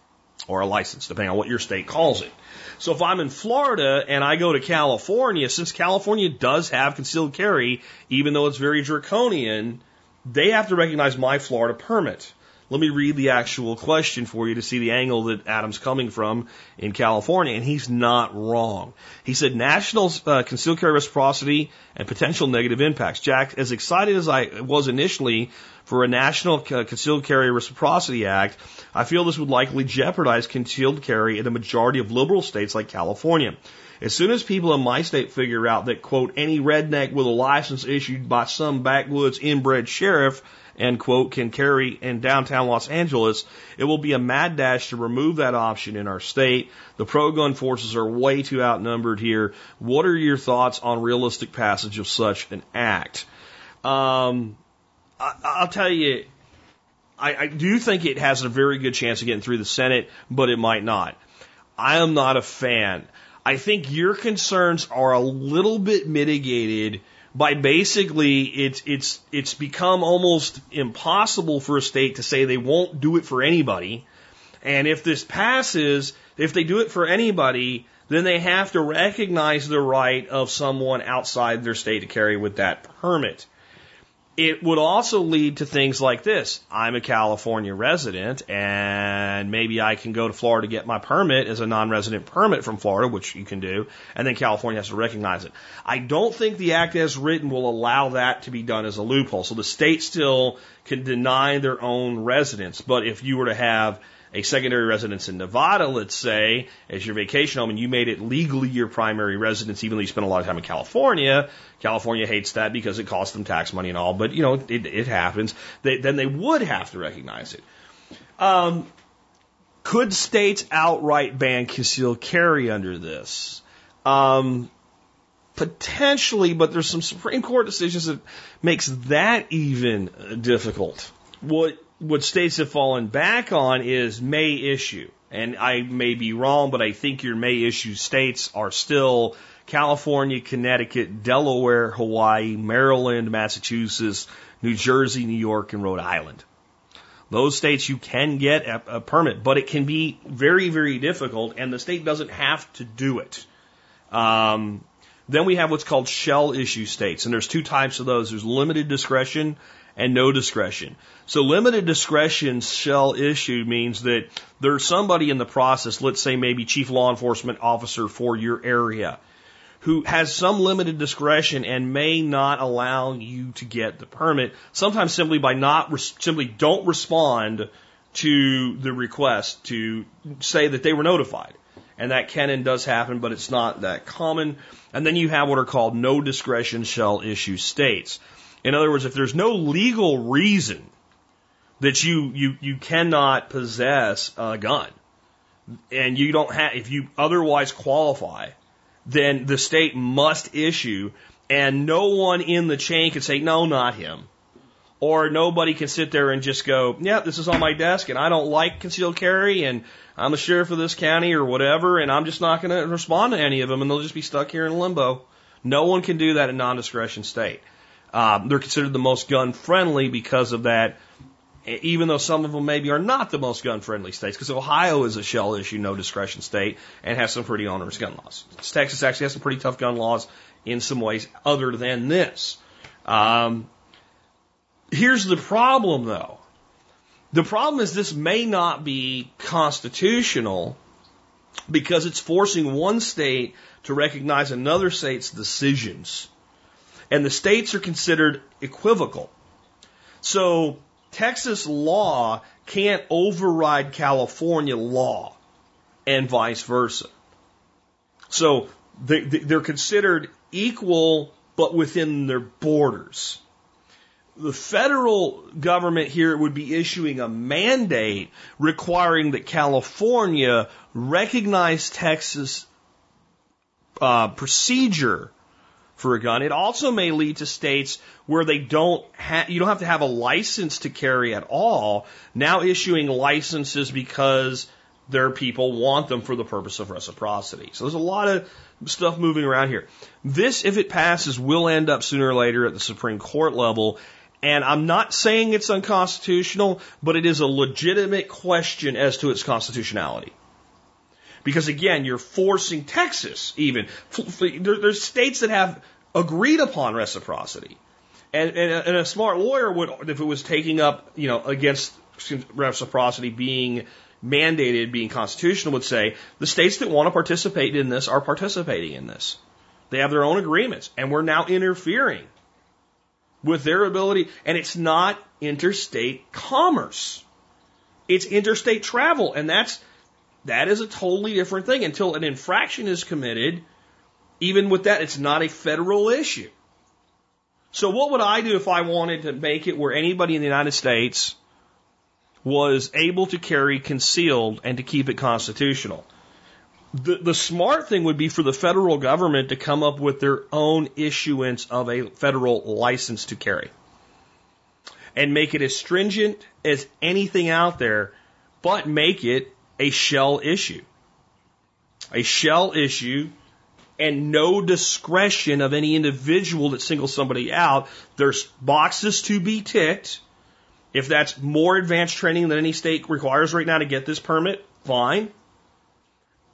or a license, depending on what your state calls it. So if I'm in Florida and I go to California, since California does have concealed carry, even though it's very draconian, they have to recognize my Florida permit. Let me read the actual question for you to see the angle that Adam's coming from in California, and he's not wrong. He said national uh, concealed carry reciprocity and potential negative impacts. Jack, as excited as I was initially for a national uh, concealed carry reciprocity act, I feel this would likely jeopardize concealed carry in a majority of liberal states like California. As soon as people in my state figure out that, quote, any redneck with a license issued by some backwoods inbred sheriff end quote, can carry in downtown Los Angeles, it will be a mad dash to remove that option in our state. The pro gun forces are way too outnumbered here. What are your thoughts on realistic passage of such an act? Um, I, will tell you, I, I do think it has a very good chance of getting through the Senate, but it might not. I am not a fan. I think your concerns are a little bit mitigated by basically it's it's it's become almost impossible for a state to say they won't do it for anybody. And if this passes, if they do it for anybody, then they have to recognize the right of someone outside their state to carry with that permit. It would also lead to things like this. I'm a California resident and maybe I can go to Florida to get my permit as a non-resident permit from Florida, which you can do, and then California has to recognize it. I don't think the act as written will allow that to be done as a loophole. So the state still can deny their own residents, but if you were to have a secondary residence in Nevada, let's say, as your vacation home, and you made it legally your primary residence, even though you spent a lot of time in California, California hates that because it costs them tax money and all, but you know, it, it happens. They, then they would have to recognize it. Um, could states outright ban concealed carry under this? Um, potentially, but there's some Supreme Court decisions that makes that even difficult. What what states have fallen back on is may issue. And I may be wrong, but I think your may issue states are still California, Connecticut, Delaware, Hawaii, Maryland, Massachusetts, New Jersey, New York, and Rhode Island. Those states you can get a, a permit, but it can be very, very difficult, and the state doesn't have to do it. Um, Then we have what's called shall issue states, and there's two types of those. There's limited discretion and no discretion. So limited discretion shall issue means that there's somebody in the process, let's say maybe chief law enforcement officer for your area, who has some limited discretion and may not allow you to get the permit, sometimes simply by not, simply don't respond to the request to say that they were notified. And that can and does happen, but it's not that common. And then you have what are called no discretion shall issue states. In other words, if there's no legal reason that you, you, you cannot possess a gun and you don't have, if you otherwise qualify, then the state must issue and no one in the chain can say, no, not him. Or nobody can sit there and just go, yeah, this is on my desk and I don't like concealed carry and I'm the sheriff of this county or whatever and I'm just not going to respond to any of them and they'll just be stuck here in limbo. No one can do that in non-discretion state. Um, they're considered the most gun friendly because of that, even though some of them maybe are not the most gun friendly states, because Ohio is a shall issue, no discretion state, and has some pretty onerous gun laws. Texas actually has some pretty tough gun laws in some ways other than this. Um, here's the problem though. The problem is this may not be constitutional because it's forcing one state to recognize another state's decisions and the states are considered equivocal. So Texas law can't override California law and vice versa. So they, they're considered equal, but within their borders. The federal government here would be issuing a mandate requiring that California recognize Texas uh, procedure for a gun. It also may lead to states where they don't ha- you don't have to have a license to carry at all, now issuing licenses because their people want them for the purpose of reciprocity. So there's a lot of stuff moving around here. This, if it passes, will end up sooner or later at the Supreme Court level. And I'm not saying it's unconstitutional, but it is a legitimate question as to its constitutionality. Because again, you're forcing Texas even. There's states that have agreed upon reciprocity. And, and, and a smart lawyer would, if it was taking up, you know, against reciprocity being mandated, being constitutional, would say the states that want to participate in this are participating in this. They have their own agreements, and we're now interfering with their ability. And it's not interstate commerce; it's interstate travel, and that's that is a totally different thing. Until an infraction is committed, even with that, it's not a federal issue. So what would I do if I wanted to make it where anybody in the United States was able to carry concealed and to keep it constitutional? The, the smart thing would be for the federal government to come up with their own issuance of a federal license to carry and make it as stringent as anything out there, but make it a shall issue. A shall issue and no discretion of any individual that singles somebody out. There's boxes to be ticked. If that's more advanced training than any state requires right now to get this permit, fine.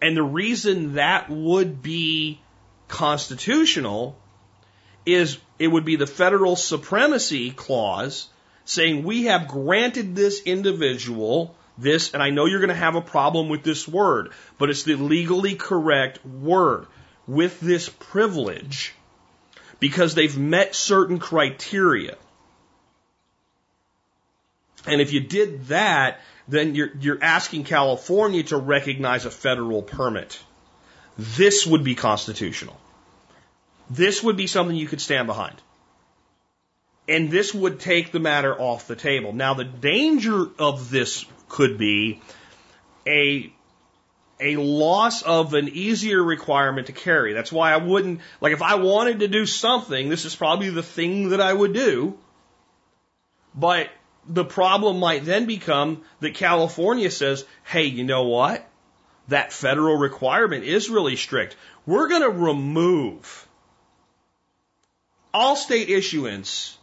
And the reason that would be constitutional is it would be the federal supremacy clause saying we have granted this individual this, and I know you're going to have a problem with this word, but it's the legally correct word with this privilege because they've met certain criteria. And if you did that, then you're, you're asking California to recognize a federal permit. This would be constitutional. This would be something you could stand behind. And this would take the matter off the table. Now, the danger of this could be a a loss of an easier requirement to carry. That's why I wouldn't like if I wanted to do something, this is probably the thing that I would do. But the problem might then become that California says, "Hey, you know what? That federal requirement is really strict. We're going to remove all state issuance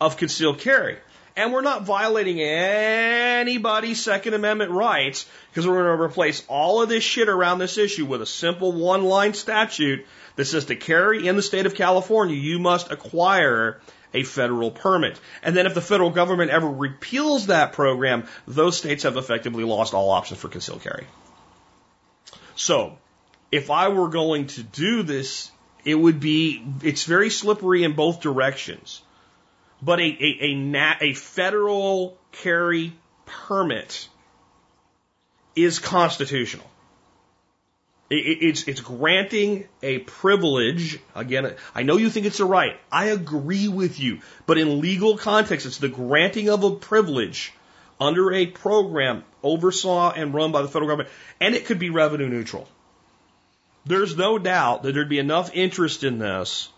of concealed carry." And we're not violating anybody's Second Amendment rights because we're going to replace all of this shit around this issue with a simple one line statute that says to carry in the state of California, you must acquire a federal permit. And then if the federal government ever repeals that program, those states have effectively lost all options for concealed carry. So, if I were going to do this, it would be, it's very slippery in both directions. But a, a, a, a federal carry permit is constitutional. It's, it's granting a privilege. Again, I know you think it's a right. I agree with you. But in legal context, it's the granting of a privilege under a program oversaw and run by the federal government. And it could be revenue neutral. There's no doubt that there'd be enough interest in this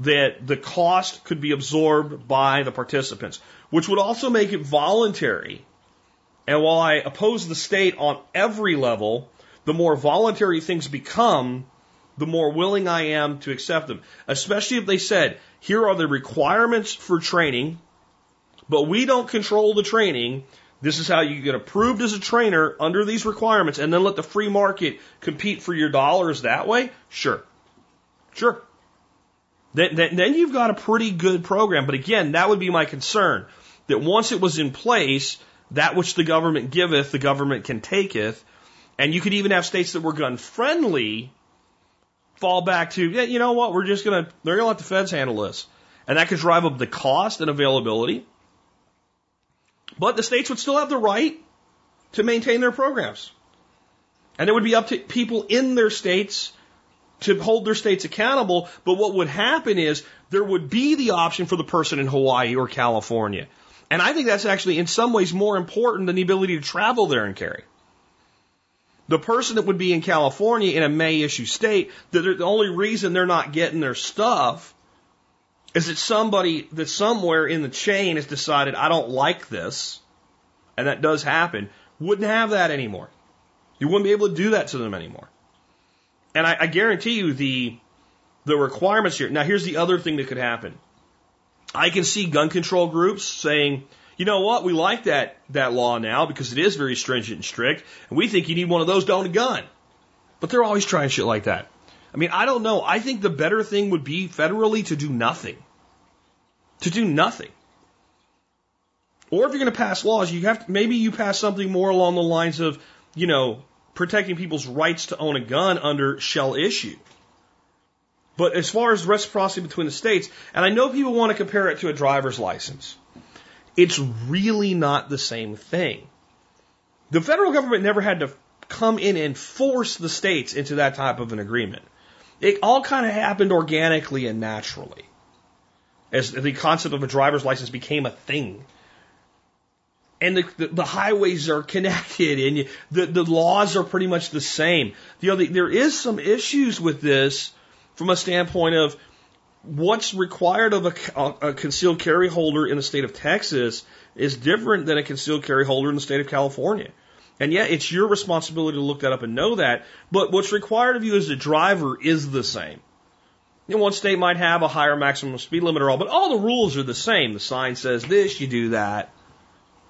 that the cost could be absorbed by the participants, which would also make it voluntary. And while I oppose the state on every level, the more voluntary things become, the more willing I am to accept them. Especially if they said, here are the requirements for training, but we don't control the training. This is how you get approved as a trainer under these requirements and then let the free market compete for your dollars that way? Sure. Sure. Then, then, then you've got a pretty good program. But again, that would be my concern. That once it was in place, that which the government giveth, the government can taketh, and you could even have states that were gun friendly fall back to, yeah, you know what, we're just going to, they're going to let the feds handle this. And that could drive up the cost and availability. But the states would still have the right to maintain their programs. And it would be up to people in their states to hold their states accountable. But what would happen is there would be the option for the person in Hawaii or California. And I think that's actually in some ways more important than the ability to travel there and carry. The person that would be in California in a May issue state, the, only reason they're not getting their stuff is that somebody that somewhere in the chain has decided, I don't like this, and that does happen, wouldn't have that anymore. You wouldn't be able to do that to them anymore. And I, I guarantee you the the requirements here. Now here's the other thing that could happen. I can see gun control groups saying, you know what? We like that, that law now because it is very stringent and strict. And we think you need one of those to own a gun. But they're always trying shit like that. I mean, I don't know. I think the better thing would be federally to do nothing. To do nothing. Or if you're going to pass laws, you have to, maybe you pass something more along the lines of, you know, protecting people's rights to own a gun under shall issue. But as far as reciprocity between the states, and I know people want to compare it to a driver's license. It's really not the same thing. The federal government never had to come in and force the states into that type of an agreement. It all kind of happened organically and naturally as the concept of a driver's license became a thing. And the, the, the highways are connected and you, the, the laws are pretty much the same. You know, the, there is some issues with this from a standpoint of what's required of a, a, concealed carry holder in the state of Texas is different than a concealed carry holder in the state of California. And yeah, it's your responsibility to look that up and know that. But what's required of you as a driver is the same. You know, one state might have a higher maximum speed limit or all, but all the rules are the same. The sign says this, you do that.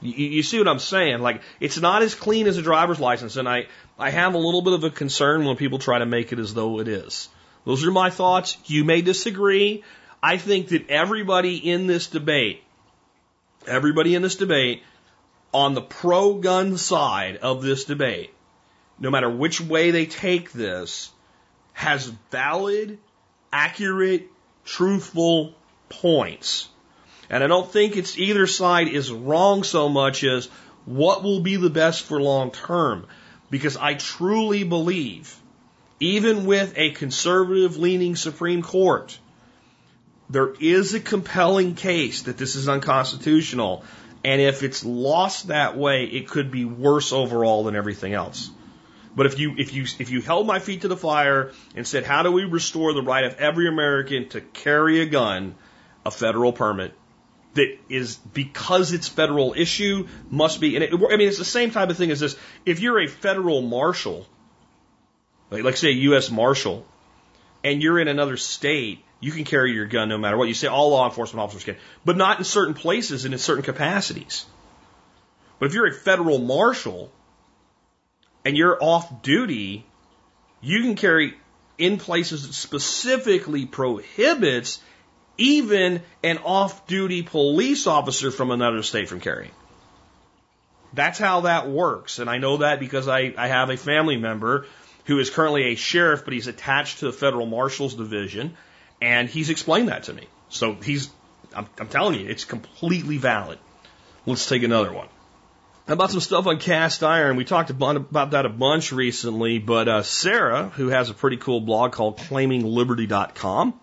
You, you see what I'm saying? Like, it's not as clean as a driver's license, and I, I have a little bit of a concern when people try to make it as though it is. Those are my thoughts. You may disagree. I think that everybody in this debate, everybody in this debate, on the pro gun side of this debate, no matter which way they take this, has valid, accurate, truthful points. And I don't think it's either side is wrong so much as what will be the best for long term. Because I truly believe even with a conservative leaning Supreme Court, there is a compelling case that this is unconstitutional. And if it's lost that way, it could be worse overall than everything else. But if you, if you, if you held my feet to the fire and said, how do we restore the right of every American to carry a gun, a federal permit that is because it's federal issue must be, and it, I mean, it's the same type of thing as this. If you're a federal marshal like, like say a U.S. Marshal, and you're in another state, you can carry your gun no matter what. You say all law enforcement officers can, but not in certain places and in certain capacities. But if you're a federal marshal and you're off duty, you can carry in places that specifically prohibits even an off duty police officer from another state from carrying. That's how that works. And I know that because I, I have a family member who is currently a sheriff, but he's attached to the federal marshal's division. And he's explained that to me. So he's, I'm, I'm telling you, it's completely valid. Let's take another one. About some stuff on cast iron? We talked about that a bunch recently, but uh, Sarah, who has a pretty cool blog called claimingliberty.com,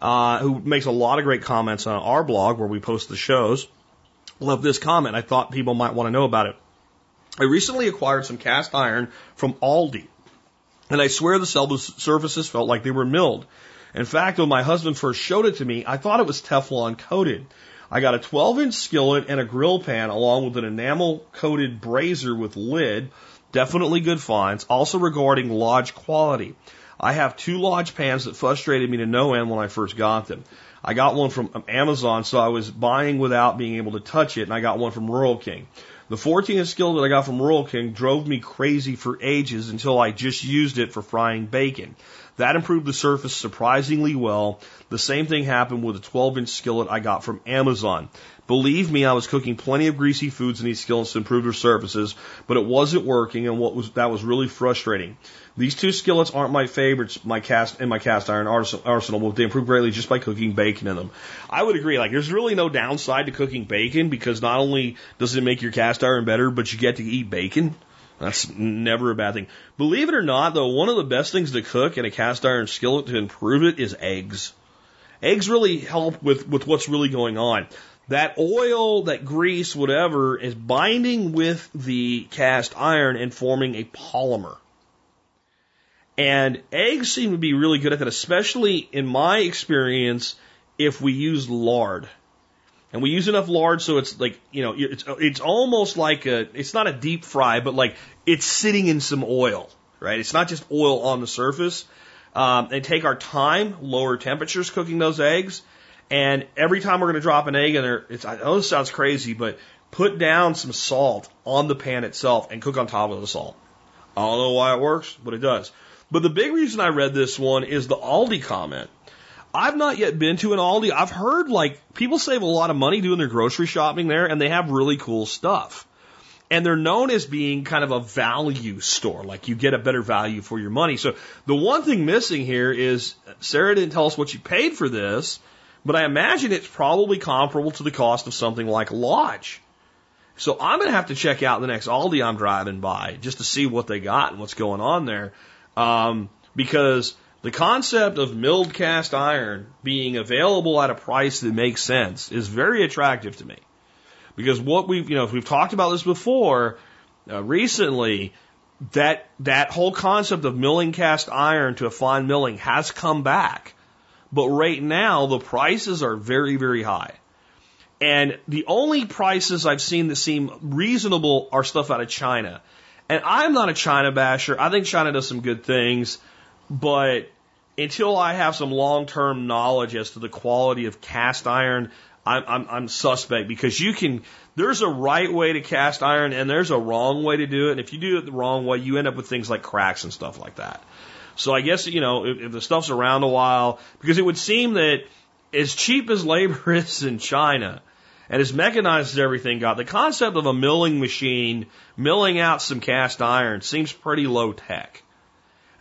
uh, who makes a lot of great comments on our blog where we post the shows, love this comment. I thought people might want to know about it. I recently acquired some cast iron from Aldi, and I swear the surfaces felt like they were milled. In fact, when my husband first showed it to me, I thought it was Teflon coated. I got a 12 inch skillet and a grill pan along with an enamel coated brazier with lid. Definitely good finds. Also regarding Lodge quality. I have two Lodge pans that frustrated me to no end when I first got them. I got one from Amazon, so I was buying without being able to touch it, and I got one from Rural King. The 14 inch skillet that I got from Rural King drove me crazy for ages until I just used it for frying bacon. That improved the surface surprisingly well. The same thing happened with a 12 inch skillet I got from Amazon. Believe me, I was cooking plenty of greasy foods in these skillets to improve their surfaces, but it wasn't working and what was, that was really frustrating. These two skillets aren't my favorites, my cast, in my cast iron arsenal, but they improve greatly just by cooking bacon in them. I would agree, like, there's really no downside to cooking bacon because not only does it make your cast iron better, but you get to eat bacon. That's never a bad thing. Believe it or not, though, one of the best things to cook in a cast iron skillet to improve it is eggs. Eggs really help with, with what's really going on. That oil, that grease, whatever, is binding with the cast iron and forming a polymer. And eggs seem to be really good at that, especially in my experience, if we use lard. And we use enough lard so it's like, you know, it's, it's almost like a, it's not a deep fry, but like it's sitting in some oil, right? It's not just oil on the surface. Um, and take our time, lower temperatures cooking those eggs. And every time we're going to drop an egg in there, it's, I know this sounds crazy, but put down some salt on the pan itself and cook on top of the salt. I don't know why it works, but it does. But the big reason I read this one is the Aldi comment. I've not yet been to an Aldi. I've heard like people save a lot of money doing their grocery shopping there and they have really cool stuff. And they're known as being kind of a value store, like you get a better value for your money. So the one thing missing here is Sarah didn't tell us what you paid for this, but I imagine it's probably comparable to the cost of something like Lodge. So I'm going to have to check out the next Aldi I'm driving by just to see what they got and what's going on there. Um, because the concept of milled cast iron being available at a price that makes sense is very attractive to me. Because what we've, you know, if we've talked about this before, uh, recently, that, that whole concept of milling cast iron to a fine milling has come back. But right now, the prices are very, very high. And the only prices I've seen that seem reasonable are stuff out of China. And I'm not a China basher. I think China does some good things. But until I have some long term knowledge as to the quality of cast iron, I'm, I'm, I'm suspect because you can, there's a right way to cast iron and there's a wrong way to do it. And if you do it the wrong way, you end up with things like cracks and stuff like that. So I guess, you know, if, if the stuff's around a while, because it would seem that as cheap as labor is in China, and as mechanized as everything got, the concept of a milling machine milling out some cast iron seems pretty low tech.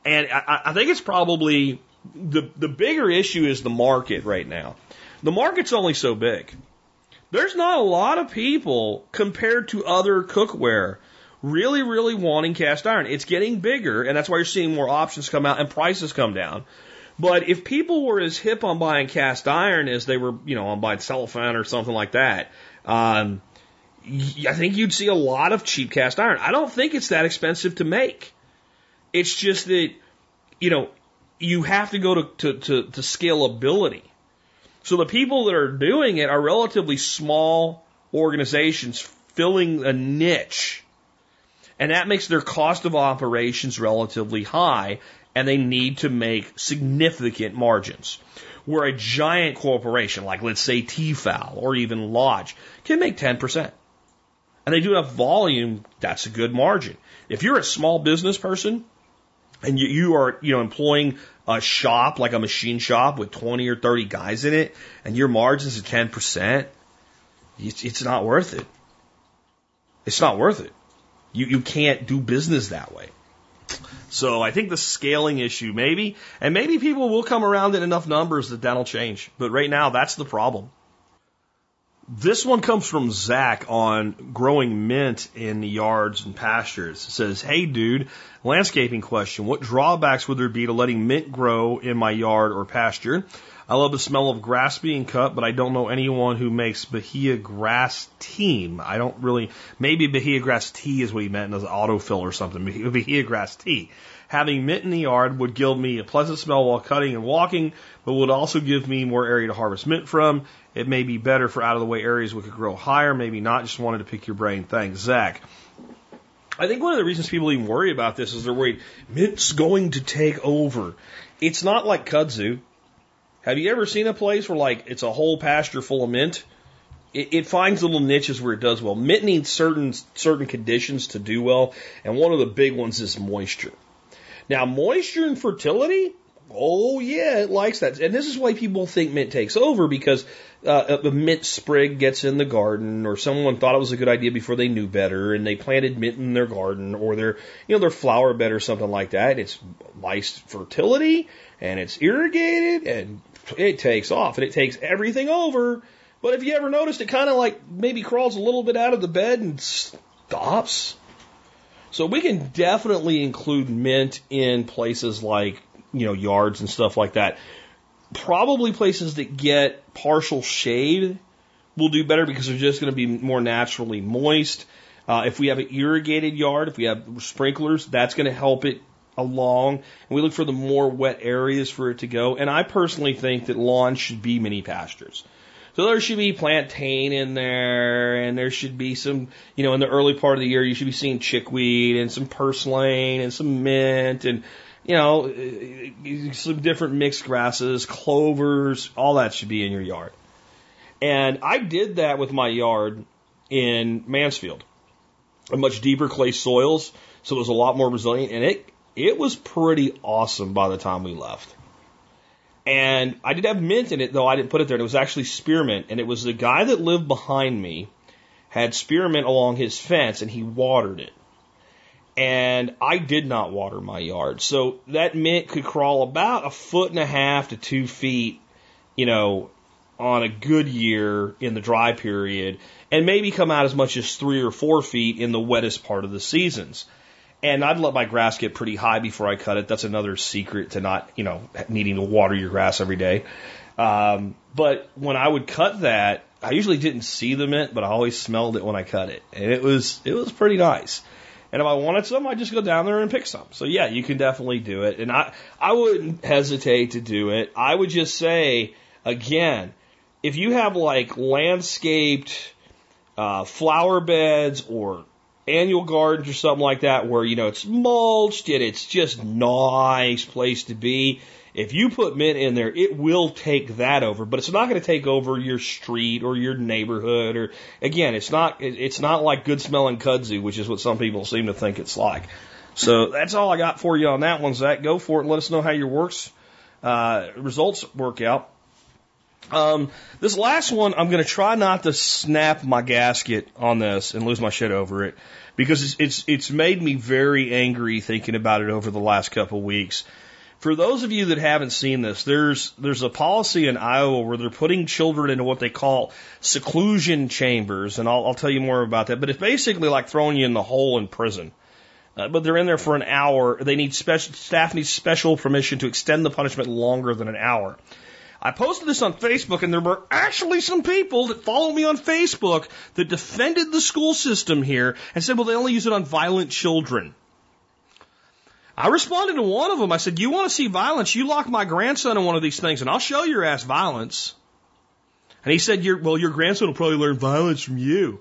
And I, I think it's probably the, the bigger issue is the market right now. The market's only so big. There's not a lot of people compared to other cookware really, really wanting cast iron. It's getting bigger, and that's why you're seeing more options come out and prices come down. But if people were as hip on buying cast iron as they were, you know, on buying cellophane or something like that, um, I think you'd see a lot of cheap cast iron. I don't think it's that expensive to make. It's just that, you know, you have to go to, to, to, to scalability. So the people that are doing it are relatively small organizations filling a niche. And that makes their cost of operations relatively high, and they need to make significant margins. Where a giant corporation, like let's say Tefal or even Lodge, can make 10%. And they do enough volume, that's a good margin. If you're a small business person, and you, you are, you know, employing a shop, like a machine shop with 20 or 30 guys in it, and your margins are 10%, it's, it's not worth it. It's not worth it. You, you can't do business that way. So I think the scaling issue, maybe, and maybe people will come around in enough numbers that that'll change. But right now, that's the problem. This one comes from Zach on growing mint in the yards and pastures. It says, Hey dude, landscaping question. What drawbacks would there be to letting mint grow in my yard or pasture? I love the smell of grass being cut, but I don't know anyone who makes Bahia grass team. I don't really, maybe Bahia grass tea is what he meant as an autofill or something. Bahia grass tea. Having mint in the yard would give me a pleasant smell while cutting and walking, but would also give me more area to harvest mint from. It may be better for out of the way areas we could grow higher, maybe not. Just wanted to pick your brain. Thanks, Zach. I think one of the reasons people even worry about this is they're worried mint's going to take over. It's not like kudzu. Have you ever seen a place where like it's a whole pasture full of mint? It, it finds little niches where it does well. Mint needs certain certain conditions to do well, and one of the big ones is moisture. Now, moisture and fertility, oh yeah, it likes that, and this is why people think mint takes over because uh, a mint sprig gets in the garden, or someone thought it was a good idea before they knew better, and they planted mint in their garden or their you know their flower bed or something like that. It's nice fertility and it's irrigated and it takes off and it takes everything over. But if you ever noticed, it kind of like maybe crawls a little bit out of the bed and stops. So we can definitely include mint in places like, you know, yards and stuff like that. Probably places that get partial shade will do better because they're just going to be more naturally moist. Uh, if we have an irrigated yard, if we have sprinklers, that's going to help it along. And we look for the more wet areas for it to go. And I personally think that lawns should be mini pastures. So there should be plantain in there, and there should be some, you know, in the early part of the year, you should be seeing chickweed and some purslane and some mint and, you know, uh, some different mixed grasses, clovers, all that should be in your yard. And I did that with my yard in Mansfield. A much deeper clay soils, so it was a lot more resilient, and it it was pretty awesome by the time we left. And I did have mint in it, though I didn't put it there. And it was actually spearmint. And it was the guy that lived behind me had spearmint along his fence and he watered it. And I did not water my yard. So that mint could crawl about a foot and a half to two feet, you know, on a good year in the dry period and maybe come out as much as three or four feet in the wettest part of the seasons. And I'd let my grass get pretty high before I cut it. That's another secret to not, you know, needing to water your grass every day. Um, but when I would cut that, I usually didn't see the mint, but I always smelled it when I cut it, and it was it was pretty nice. And if I wanted some, I'd just go down there and pick some. So yeah, you can definitely do it, and I I wouldn't hesitate to do it. I would just say again, if you have like landscaped uh, flower beds or annual gardens or something like that where, you know, it's mulched and it's just nice place to be. If you put mint in there, it will take that over, but it's not going to take over your street or your neighborhood or again, it's not, it's not like good smelling kudzu, which is what some people seem to think it's like. So that's all I got for you on that one, Zach. Go for it let us know how your works, uh, results work out. Um, this last one, I'm going to try not to snap my gasket on this and lose my shit over it because it's, it's, it's made me very angry thinking about it over the last couple weeks. For those of you that haven't seen this, there's there's a policy in Iowa where they're putting children into what they call seclusion chambers, and I'll, I'll tell you more about that. But it's basically like throwing you in the hole in prison. Uh, but they're in there for an hour. They need special staff needs special permission to extend the punishment longer than an hour. I posted this on Facebook, and there were actually some people that follow me on Facebook that defended the school system here and said, well, they only use it on violent children. I responded to one of them. I said, You want to see violence? You lock my grandson in one of these things, and I'll show your ass violence. And he said, Well, your grandson will probably learn violence from you.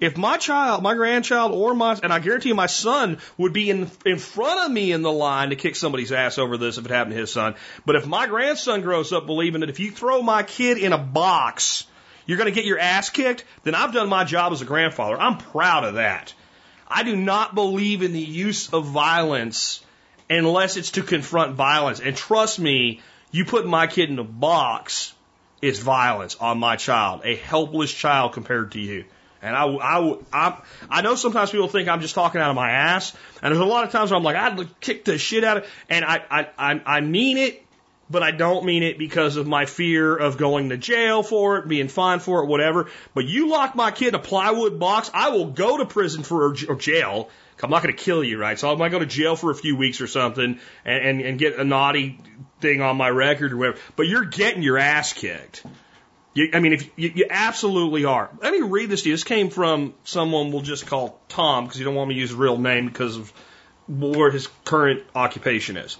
If my child, my grandchild, or my, and I guarantee you my son would be in, in front of me in the line to kick somebody's ass over this if it happened to his son. But if my grandson grows up believing that if you throw my kid in a box, you're going to get your ass kicked, then I've done my job as a grandfather. I'm proud of that. I do not believe in the use of violence unless it's to confront violence. And trust me, you put my kid in a box, it's violence on my child, a helpless child compared to you. And I, I, I, I know sometimes people think I'm just talking out of my ass, and there's a lot of times where I'm like, I'd kick the shit out of, and I, I, I, I mean it, but I don't mean it because of my fear of going to jail for it, being fined for it, whatever. But you lock my kid in a plywood box, I will go to prison for or jail. I'm not going to kill you, right? So I might go to jail for a few weeks or something and, and, and get a naughty thing on my record or whatever. But you're getting your ass kicked. You, I mean, if you, you absolutely are. Let me read this to you. This came from someone we'll just call Tom because you don't want me to use his real name because of where his current occupation is.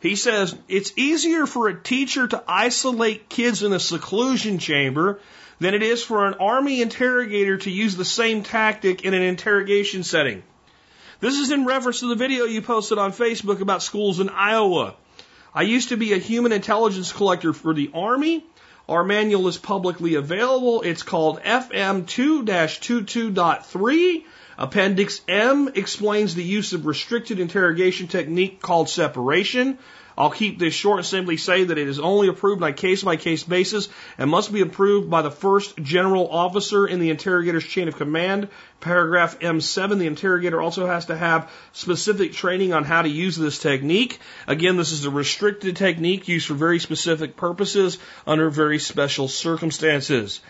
He says it's easier for a teacher to isolate kids in a seclusion chamber than it is for an army interrogator to use the same tactic in an interrogation setting. This is in reference to the video you posted on Facebook about schools in Iowa. I used to be a human intelligence collector for the Army. Our manual is publicly available. It's called FM 2 22.3. Appendix M explains the use of restricted interrogation technique called separation. I'll keep this short and simply say that it is only approved on a case by case basis and must be approved by the first general officer in the interrogator's chain of command. Paragraph M7, the interrogator also has to have specific training on how to use this technique. Again, this is a restricted technique used for very specific purposes under very special circumstances.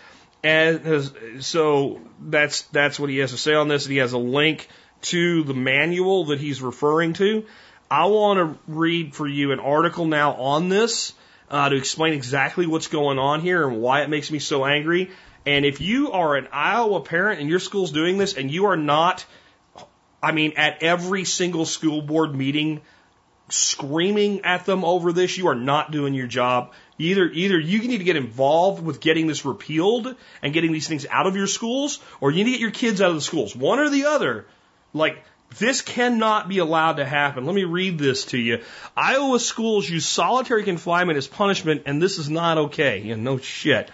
And so that's that's what he has to say on this. He has a link to the manual that he's referring to. I want to read for you an article now on this uh, to explain exactly what's going on here and why it makes me so angry. And if you are an Iowa parent and your school's doing this and you are not, I mean, at every single school board meeting screaming at them over this, you are not doing your job. Either, either you need to get involved with getting this repealed and getting these things out of your schools, or you need to get your kids out of the schools. One or the other. Like, this cannot be allowed to happen. Let me read this to you. Iowa schools use solitary confinement as punishment, and this is not okay. Yeah, no shit.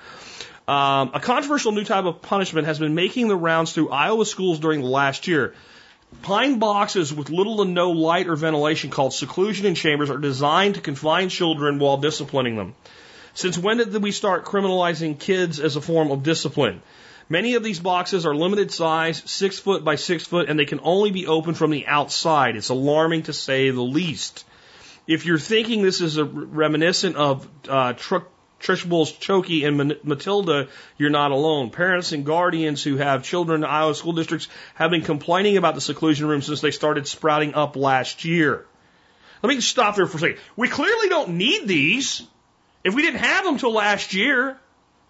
Um, a controversial new type of punishment has been making the rounds through Iowa schools during the last year. Pine boxes with little to no light or ventilation called seclusion in chambers are designed to confine children while disciplining them. Since when did we start criminalizing kids as a form of discipline? Many of these boxes are limited size, six foot by six foot, and they can only be opened from the outside. It's alarming to say the least. If you're thinking this is a reminiscent of uh, Tr- Trunchbull's Chokey and Matilda, you're not alone. Parents and guardians who have children in Iowa school districts have been complaining about the seclusion room since they started sprouting up last year. Let me stop there for a second. We clearly don't need these. If we didn't have them till last year,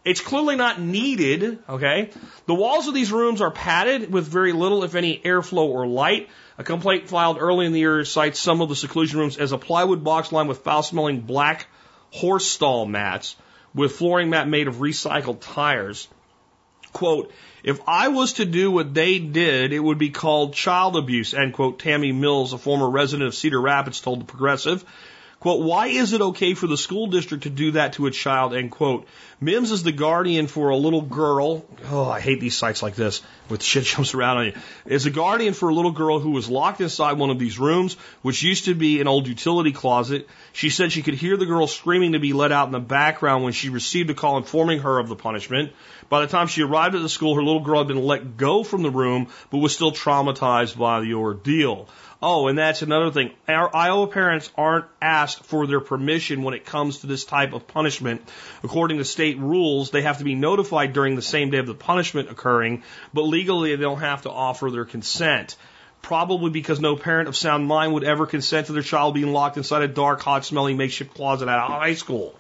it's clearly not needed, okay? The walls of these rooms are padded with very little, if any, airflow or light. A complaint filed early in the year cites some of the seclusion rooms as a plywood box lined with foul smelling black horse stall mats with flooring mat made of recycled tires. Quote, if I was to do what they did, it would be called child abuse, end quote. Tammy Mills, a former resident of Cedar Rapids, told the Progressive. Quote, why is it okay for the school district to do that to a child? End quote. Mims is the guardian for a little girl. Oh, I hate these sites like this with shit jumps around on you. Is a guardian for a little girl who was locked inside one of these rooms, which used to be an old utility closet. She said she could hear the girl screaming to be let out in the background when she received a call informing her of the punishment. By the time she arrived at the school, her little girl had been let go from the room, but was still traumatized by the ordeal. Oh, and that's another thing. Our Iowa parents aren't asked for their permission when it comes to this type of punishment. According to state rules, they have to be notified during the same day of the punishment occurring, but legally they don't have to offer their consent. Probably because no parent of sound mind would ever consent to their child being locked inside a dark, hot, smelling makeshift closet at a high school.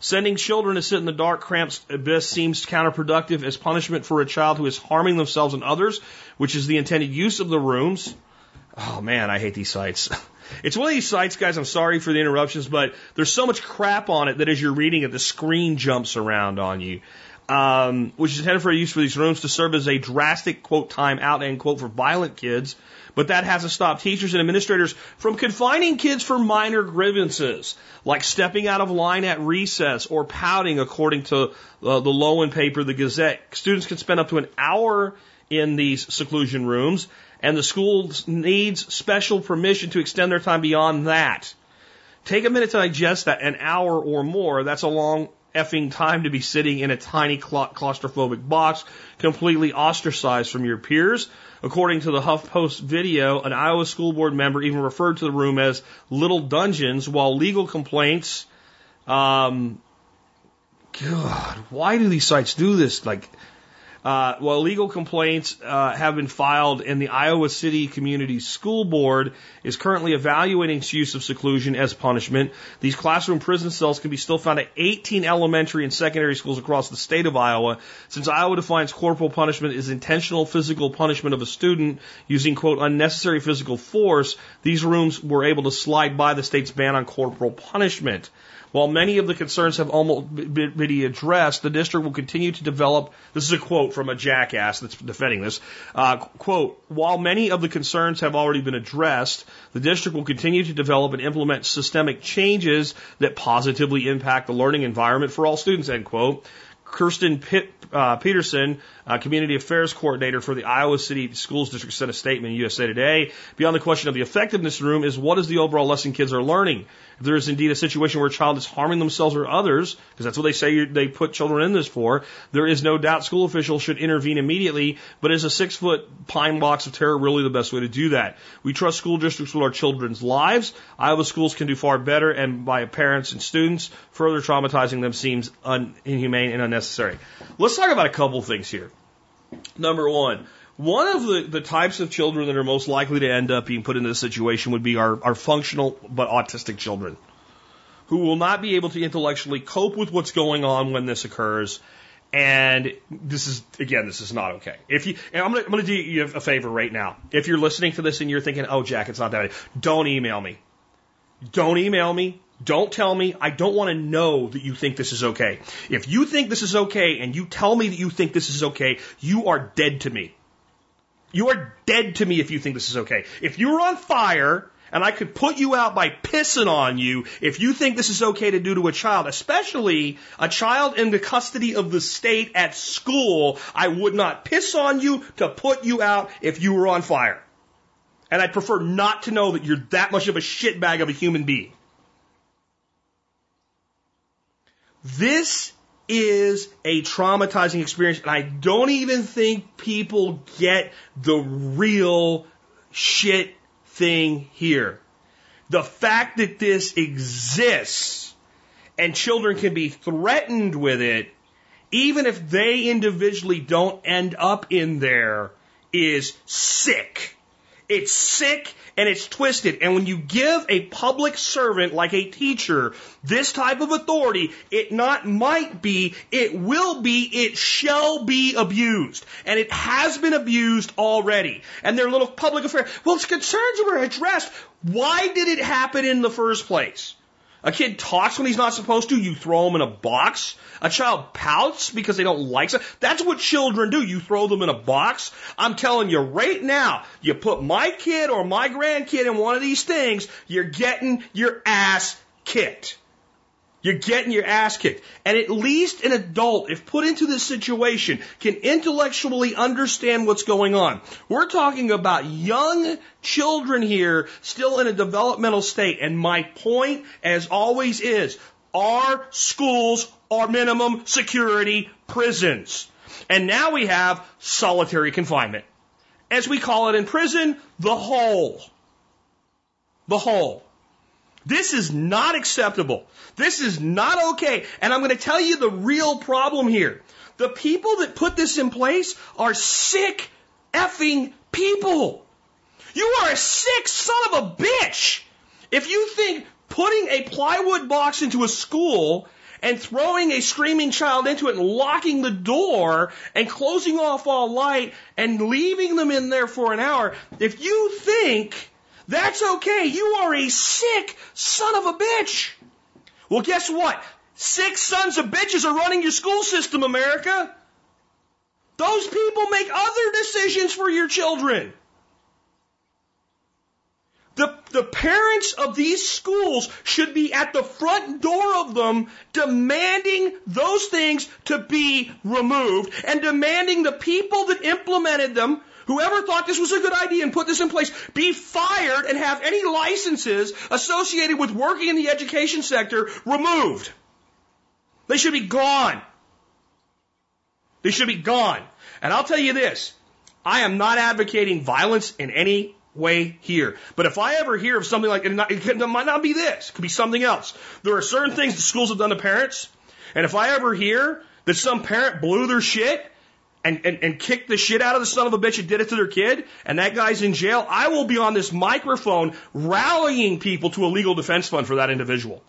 Sending children to sit in the dark, cramped abyss seems counterproductive as punishment for a child who is harming themselves and others, which is the intended use of the rooms. Oh man, I hate these sites. It's one of these sites, guys. I'm sorry for the interruptions, but there's so much crap on it that as you're reading it, the screen jumps around on you. Um, which is intended for use for these rooms to serve as a drastic quote time out end quote for violent kids, but that hasn't stopped teachers and administrators from confining kids for minor grievances, like stepping out of line at recess or pouting, according to uh, the Lowen paper, the Gazette. Students can spend up to an hour in these seclusion rooms and the school needs special permission to extend their time beyond that. Take a minute to digest that. An hour or more, that's a long effing time to be sitting in a tiny claustrophobic box, completely ostracized from your peers. According to the HuffPost video, an Iowa school board member even referred to the room as little dungeons, while legal complaints, um, God, why do these sites do this? Like, uh, while legal complaints uh, have been filed and the Iowa City Community School Board is currently evaluating its use of seclusion as punishment, these classroom prison cells can be still found at 18 elementary and secondary schools across the state of Iowa. Since Iowa defines corporal punishment as intentional physical punishment of a student using, quote, unnecessary physical force, these rooms were able to slide by the state's ban on corporal punishment. While many of the concerns have almost been addressed, the district will continue to develop. This is a quote from a jackass that's defending this. Uh, quote, while many of the concerns have already been addressed, the district will continue to develop and implement systemic changes that positively impact the learning environment for all students, end quote. Kirsten Pitt, uh, Pedersen, uh, Community Affairs Coordinator for the Iowa City Schools District, said a statement in USA Today. Beyond the question of the effectiveness room is what is the overall lesson kids are learning? If there is indeed a situation where a child is harming themselves or others, because that's what they say they put children in this for, there is no doubt school officials should intervene immediately. But is a six foot pine box of terror really the best way to do that? We trust school districts with our children's lives. Iowa schools can do far better, and by parents and students, further traumatizing them seems un- inhumane and unnecessary. Let's talk about a couple things here. Number one, one of the, the types of children that are most likely to end up being put into this situation would be our, our functional but autistic children who will not be able to intellectually cope with what's going on when this occurs. And this is, again, this is not okay. If you, I'm going to, I'm going to do you a favor right now. If you're listening to this and you're thinking, oh, Jack, it's not that bad, don't email me. Don't email me. Don't tell me. I don't want to know that you think this is okay. If you think this is okay and you tell me that you think this is okay, you are dead to me. You are dead to me if you think this is okay. If you were on fire and I could put you out by pissing on you if you think this is okay to do to a child, especially a child in the custody of the state at school, I would not piss on you to put you out if you were on fire. And I'd prefer not to know that you're that much of a shitbag of a human being. This is a traumatizing experience, and I don't even think people get the real shit thing here. The fact that this exists and children can be threatened with it, even if they individually don't end up in there, is sick. It's sick and it's twisted. And when you give a public servant like a teacher this type of authority, it not might be, it will be, it shall be abused. And it has been abused already. And their little public affair, well, it's concerns were addressed. Why did it happen in the first place? A kid talks when he's not supposed to, you throw him in a box. A child pouts because they don't like stuff. That's what children do. You throw them in a box. I'm telling you right now, you put my kid or my grandkid in one of these things, you're getting your ass kicked. You're getting your ass kicked. And at least an adult, if put into this situation, can intellectually understand what's going on. We're talking about young children here, still in a developmental state. And my point, as always, is our schools are minimum security prisons. And now we have solitary confinement. As we call it in prison, the hole. The hole. This is not acceptable. This is not okay. And I'm going to tell you the real problem here. The people that put this in place are sick effing people. You are a sick son of a bitch. If you think putting a plywood box into a school and throwing a screaming child into it and locking the door and closing off all light and leaving them in there for an hour, if you think that's okay. You are a sick son of a bitch. Well, guess what? Six sons of bitches are running your school system, America. Those people make other decisions for your children. The, the parents of these schools should be at the front door of them demanding those things to be removed and demanding the people that implemented them Whoever thought this was a good idea and put this in place be fired and have any licenses associated with working in the education sector removed. They should be gone. They should be gone. And I'll tell you this, I am not advocating violence in any way here. But if I ever hear of something like it, might not be this, it could be something else. There are certain things the schools have done to parents, and if I ever hear that some parent blew their shit and, and, and kicked the shit out of the son of a bitch and did it to their kid, and that guy's in jail, I will be on this microphone rallying people to a legal defense fund for that individual.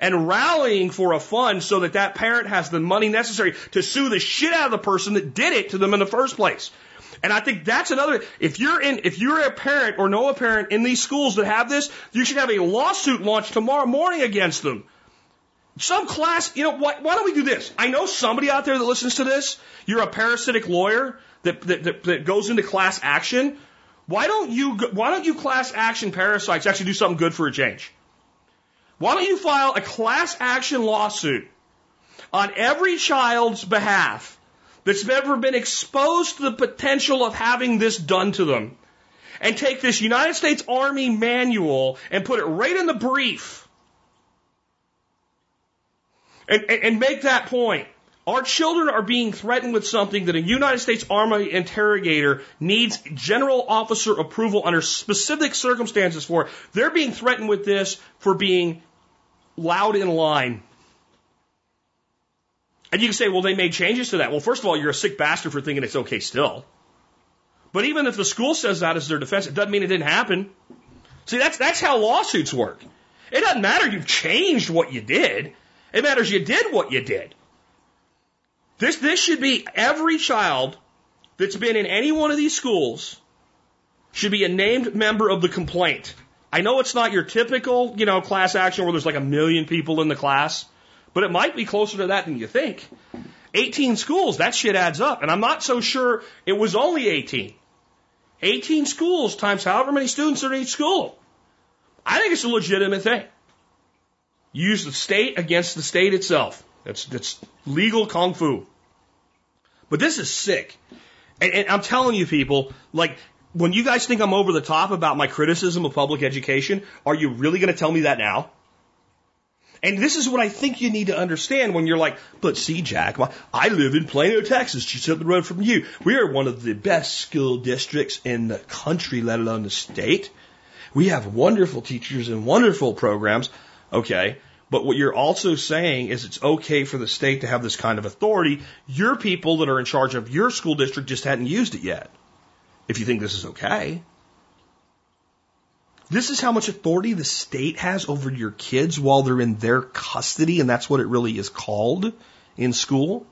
And rallying for a fund so that that parent has the money necessary to sue the shit out of the person that did it to them in the first place. And I think that's another, if you're in, if you're a parent or know a parent in these schools that have this, you should have a lawsuit launched tomorrow morning against them some class, you know, why, why don't we do this? I know somebody out there that listens to this. You're a parasitic lawyer that, that, that, that goes into class action. Why don't you, why don't you class action parasites actually do something good for a change? Why don't you file a class action lawsuit on every child's behalf that's ever been exposed to the potential of having this done to them and take this United States Army manual and put it right in the brief and, and, make that point. Our children are being threatened with something that a United States Army interrogator needs general officer approval under specific circumstances for. They're being threatened with this for being loud in line. And you can say, well, they made changes to that. Well, first of all, you're a sick bastard for thinking it's okay still. But even if the school says that as their defense, it doesn't mean it didn't happen. See, that's, that's how lawsuits work. It doesn't matter you've changed what you did. It matters you did what you did. This, this should be every child that's been in any one of these schools should be a named member of the complaint. I know it's not your typical, you know, class action where there's like a million people in the class, but it might be closer to that than you think. 18 schools, that shit adds up. And I'm not so sure it was only 18. 18 schools times however many students are in each school. I think it's a legitimate thing. Use the state against the state itself. That's, that's legal kung fu. But this is sick. And, and I'm telling you, people, like, when you guys think I'm over the top about my criticism of public education, are you really going to tell me that now? And this is what I think you need to understand when you're like, but see, Jack, I live in Plano, Texas, just up the road from you. We are one of the best school districts in the country, let alone the state. We have wonderful teachers and wonderful programs. Okay. But what you're also saying is it's okay for the state to have this kind of authority. Your people that are in charge of your school district just hadn't used it yet. If you think this is okay. This is how much authority the state has over your kids while they're in their custody, and that's what it really is called in school.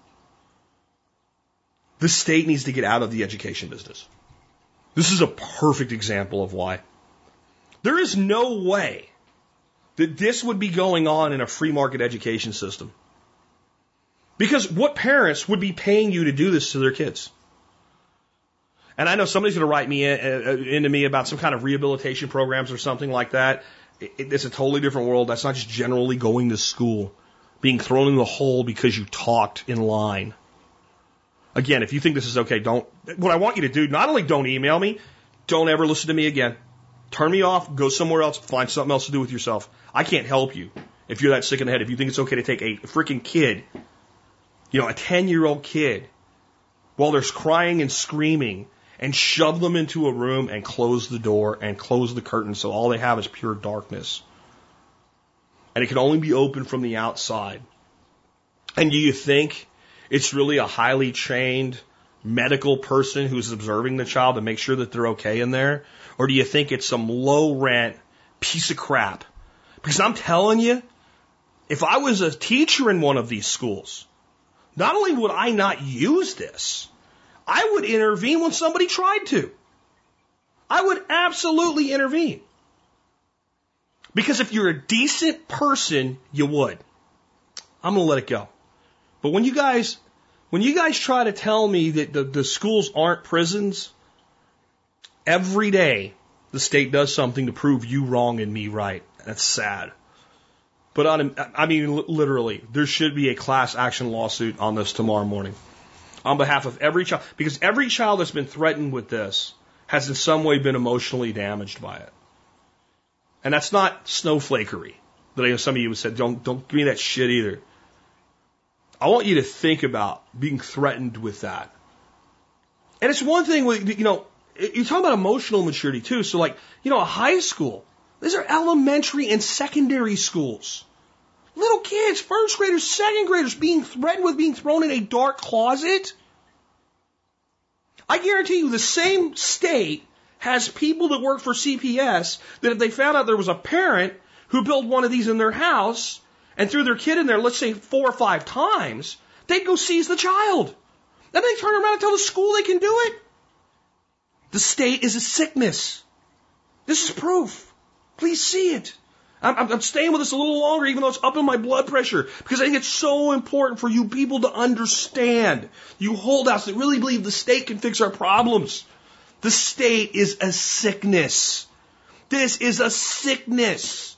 The state needs to get out of the education business. This is a perfect example of why. There is no way that this would be going on in a free market education system. Because what parents would be paying you to do this to their kids? And I know somebody's going to write me in, uh, into me about some kind of rehabilitation programs or something like that. It, it's a totally different world. That's not just generally going to school, being thrown in the hole because you talked in line. Again, if you think this is okay, don't. What I want you to do, not only don't email me, don't ever listen to me again. Turn me off, go somewhere else, find something else to do with yourself. I can't help you if you're that sick in the head. If you think it's okay to take a freaking kid, you know, a 10 year old kid, while they're crying and screaming, and shove them into a room and close the door and close the curtain so all they have is pure darkness. And it can only be opened from the outside. And do you think it's really a highly trained medical person who's observing the child to make sure that they're okay in there? Or do you think it's some low rent piece of crap? Because I'm telling you, if I was a teacher in one of these schools, not only would I not use this, I would intervene when somebody tried to. I would absolutely intervene. Because if you're a decent person, you would. I'm going to let it go. But when you guys, when you guys try to tell me that the, the schools aren't prisons, Every day, the state does something to prove you wrong and me right. That's sad. But on, I mean, literally, there should be a class action lawsuit on this tomorrow morning. on behalf of every child, because every child that's been threatened with this has in some way been emotionally damaged by it. And that's not snowflakery that I know some of you have said, don't, don't give me that shit either. I want you to think about being threatened with that. And it's one thing with, you know, you're talking about emotional maturity too. So like, you know, a high school, these are elementary and secondary schools. Little kids, first graders, second graders being threatened with being thrown in a dark closet. I guarantee you the same state has people that work for CPS that if they found out there was a parent who built one of these in their house and threw their kid in there, let's say four or five times, they'd go seize the child. Then they turn around and tell the school they can do it. The state is a sickness. This is proof. Please see it. I'm, I'm, staying with this a little longer, even though it's up in my blood pressure, because I think it's so important for you people to understand. You holdouts that really believe the state can fix our problems. The state is a sickness. This is a sickness.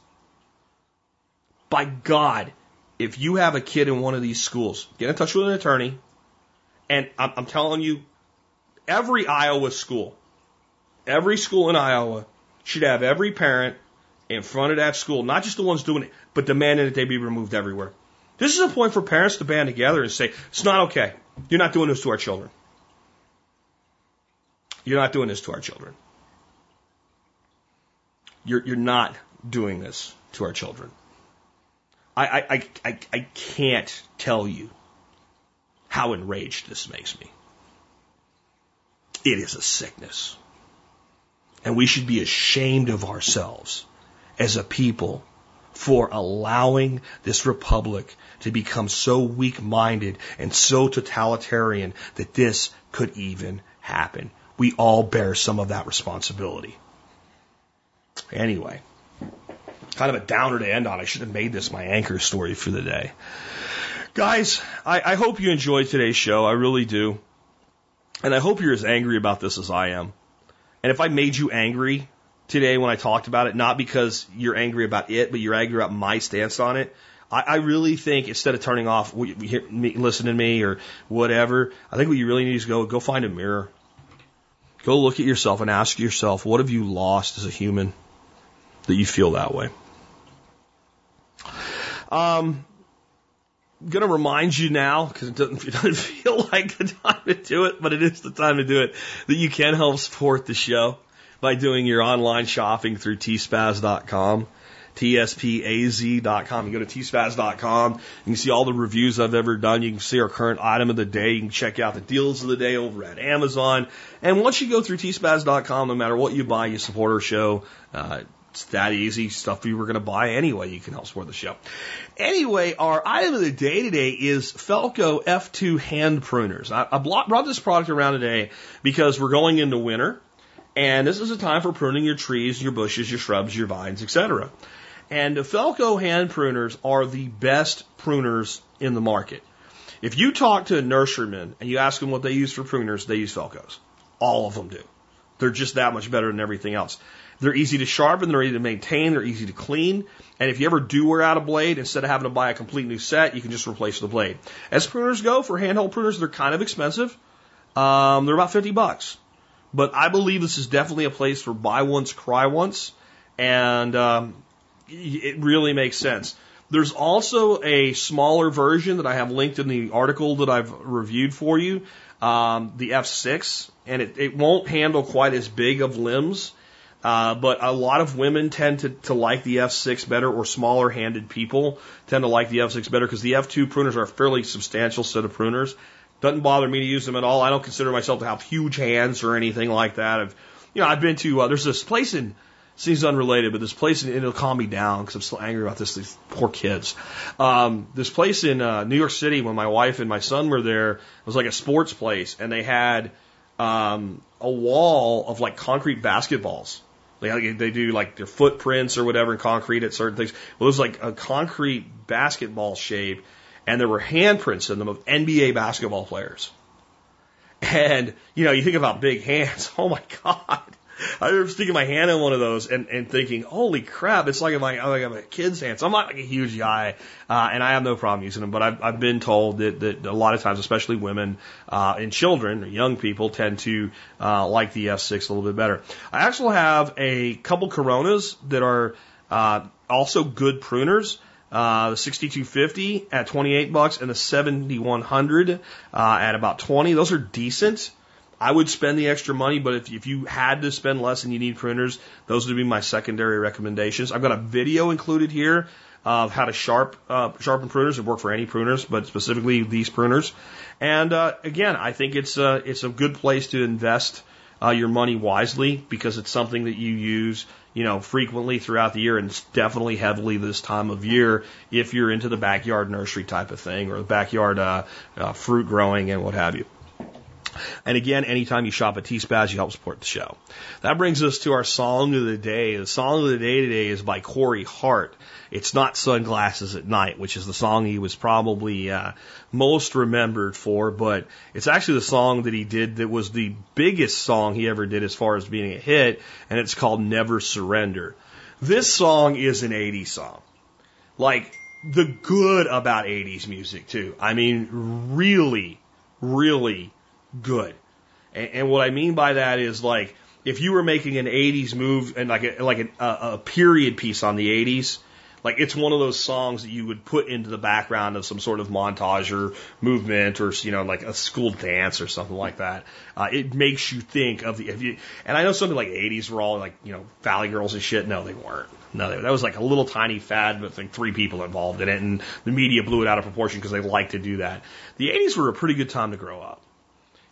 By God, if you have a kid in one of these schools, get in touch with an attorney. And I'm, I'm telling you, every Iowa school, every school in Iowa should have every parent in front of that school, not just the ones doing it, but demanding that they be removed everywhere. This is a point for parents to band together and say, it's not okay. You're not doing this to our children. You're not doing this to our children. You're, you're not doing this to our children. I, I, I, I can't tell you how enraged this makes me. It is a sickness. And we should be ashamed of ourselves as a people for allowing this republic to become so weak minded and so totalitarian that this could even happen. We all bear some of that responsibility. Anyway, kind of a downer to end on. I should have made this my anchor story for the day. Guys, I, I hope you enjoyed today's show. I really do. And I hope you're as angry about this as I am. And if I made you angry today when I talked about it, not because you're angry about it, but you're angry about my stance on it, I, I really think instead of turning off, listen to me or whatever, I think what you really need is go go find a mirror, go look at yourself and ask yourself, what have you lost as a human that you feel that way? Um, going to remind you now, because it doesn't, it doesn't feel like the time to do it, but it is the time to do it, that you can help support the show by doing your online shopping through tspaz.com. TSPAZ.com. You go to tspaz.com. You can see all the reviews I've ever done. You can see our current item of the day. You can check out the deals of the day over at Amazon. And once you go through tspaz.com, no matter what you buy, you support our show. Uh, it's that easy. Stuff you were going to buy anyway. You can help support the show. Anyway, our item of the day today is Felco F2 hand pruners. I, I brought this product around today because we're going into winter. And this is a time for pruning your trees, your bushes, your shrubs, your vines, etc. And the Felco hand pruners are the best pruners in the market. If you talk to a nurseryman and you ask them what they use for pruners, they use Felcos. All of them do. They're just that much better than everything else. They're easy to sharpen, they're easy to maintain, they're easy to clean. And if you ever do wear out a blade, instead of having to buy a complete new set, you can just replace the blade. As pruners go, for handheld pruners, they're kind of expensive. Um, they're about 50 bucks. But I believe this is definitely a place for buy once, cry once. And um, it really makes sense. There's also a smaller version that I have linked in the article that I've reviewed for you, um, the F6, and it, it won't handle quite as big of limbs uh, but a lot of women tend to, to like the F6 better, or smaller handed people tend to like the F6 better because the F2 pruners are a fairly substantial set of pruners. Doesn't bother me to use them at all. I don't consider myself to have huge hands or anything like that. I've, you know, I've been to, uh, there's this place in, seems unrelated, but this place, in, it'll calm me down because I'm still angry about this, these poor kids. Um, this place in uh, New York City, when my wife and my son were there, was like a sports place, and they had um, a wall of like concrete basketballs they, they do like their footprints or whatever in concrete at certain things. Well, it was like a concrete basketball shape, and there were handprints in them of NBA basketball players. And, you know, you think about big hands. Oh my God. I remember sticking my hand in one of those and, and thinking, holy crap, it's like I'm like, like I'm a kid's hand. So I'm not like a huge guy, uh, and I have no problem using them, but I've, I've been told that, that a lot of times, especially women, uh, and children or young people tend to, uh, like the F6 a little bit better. I actually have a couple Coronas that are, uh, also good pruners. Uh, the 6250 at 28 bucks and the 7100 uh, at about 20. Those are decent. I would spend the extra money, but if, if you had to spend less and you need pruners, those would be my secondary recommendations. I've got a video included here of how to sharp uh, sharpen pruners. It work for any pruners, but specifically these pruners. And uh, again, I think it's uh, it's a good place to invest uh, your money wisely because it's something that you use you know frequently throughout the year, and it's definitely heavily this time of year if you're into the backyard nursery type of thing or the backyard uh, uh, fruit growing and what have you. And again, anytime you shop at T-Spaz, you help support the show. That brings us to our song of the day. The song of the day today is by Corey Hart. It's not Sunglasses at Night, which is the song he was probably uh, most remembered for, but it's actually the song that he did that was the biggest song he ever did as far as being a hit, and it's called Never Surrender. This song is an 80s song. Like, the good about 80s music, too. I mean, really, really good. And, and what I mean by that is like if you were making an 80s move and like a, like a, a period piece on the 80s, like it's one of those songs that you would put into the background of some sort of montage or movement or you know like a school dance or something like that. Uh, it makes you think of the. If you, and I know something like 80s were all like you know Valley Girls and shit. No, they weren't. No, they, that was like a little tiny fad with like three people involved in it, and the media blew it out of proportion because they like to do that. The 80s were a pretty good time to grow up.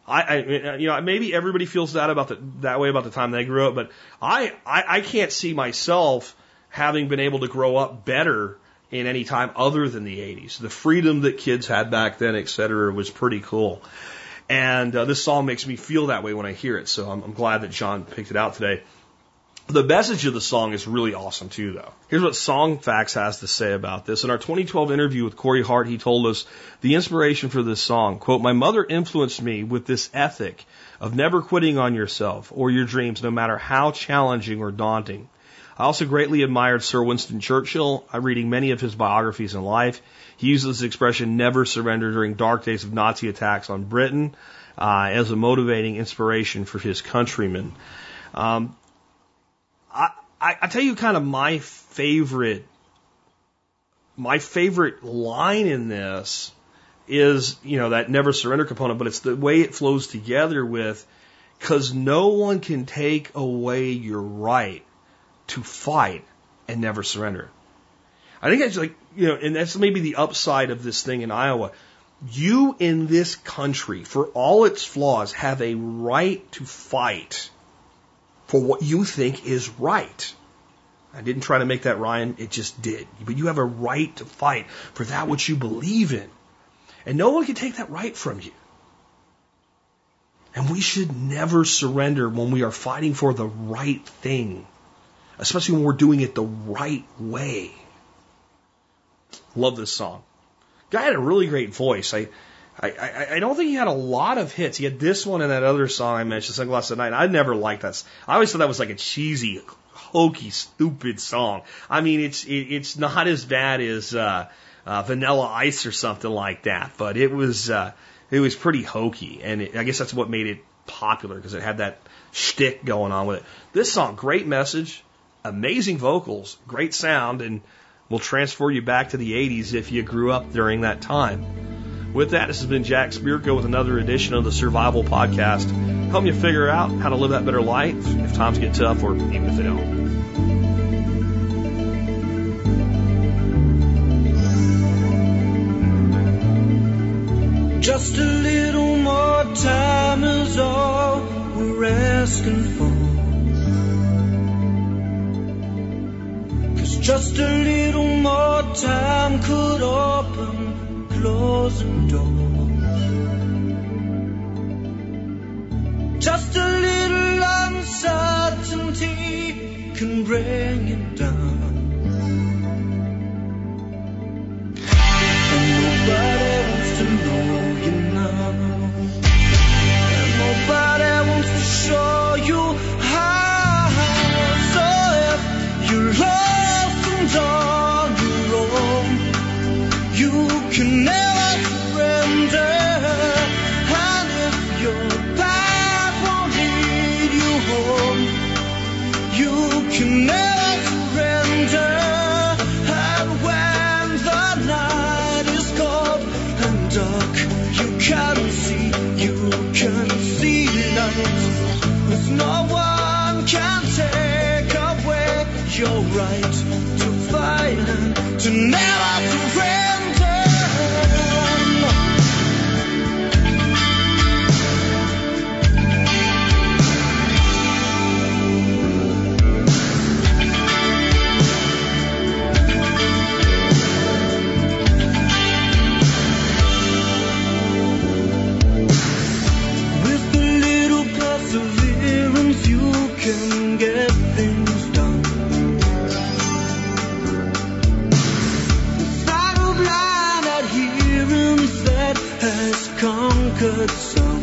I, I, you know, maybe everybody feels that about the, that way about the time they grew up, but I, I, I can't see myself having been able to grow up better in any time other than the 80s. The freedom that kids had back then, et cetera, was pretty cool. And uh, this song makes me feel that way when I hear it. So I'm, I'm glad that John picked it out today. The message of the song is really awesome too, though. Here's what Songfacts has to say about this. In our 2012 interview with Corey Hart, he told us the inspiration for this song, quote, my mother influenced me with this ethic of never quitting on yourself or your dreams, no matter how challenging or daunting. I also greatly admired Sir Winston Churchill. I'm reading many of his biographies in life. He uses the expression never surrender during dark days of Nazi attacks on Britain uh, as a motivating inspiration for his countrymen. Um, I, I, I tell you kind of my favorite, my favorite line in this is, you know, that never surrender component, but it's the way it flows together with, cause no one can take away your right to fight and never surrender. I think it's like, you know, and that's maybe the upside of this thing in Iowa. You in this country, for all its flaws, have a right to fight for what you think is right. I didn't try to make that Ryan, it just did. But you have a right to fight for that which you believe in. And no one can take that right from you. And we should never surrender when we are fighting for the right thing, especially when we're doing it the right way. Love this song. Guy had a really great voice. I, I, I, I don't think he had a lot of hits. He had this one and that other song I mentioned, Sunglasses at Night. I never liked that. I always thought that was like a cheesy, hokey, stupid song. I mean, it's it, it's not as bad as uh, uh, Vanilla Ice or something like that, but it was uh, it was pretty hokey, and it, I guess that's what made it popular because it had that shtick going on with it. This song, great message, amazing vocals, great sound, and will transfer you back to the 80s if you grew up during that time. With that, this has been Jack Spirko with another edition of the Survival Podcast, helping you figure out how to live that better life if times get tough or even if they don't. Just a little more time is all we're asking for. Cause just a little more time could open closing doors. Just a little uncertainty can bring it down. And nobody wants to know you now. And nobody wants to show conquered some.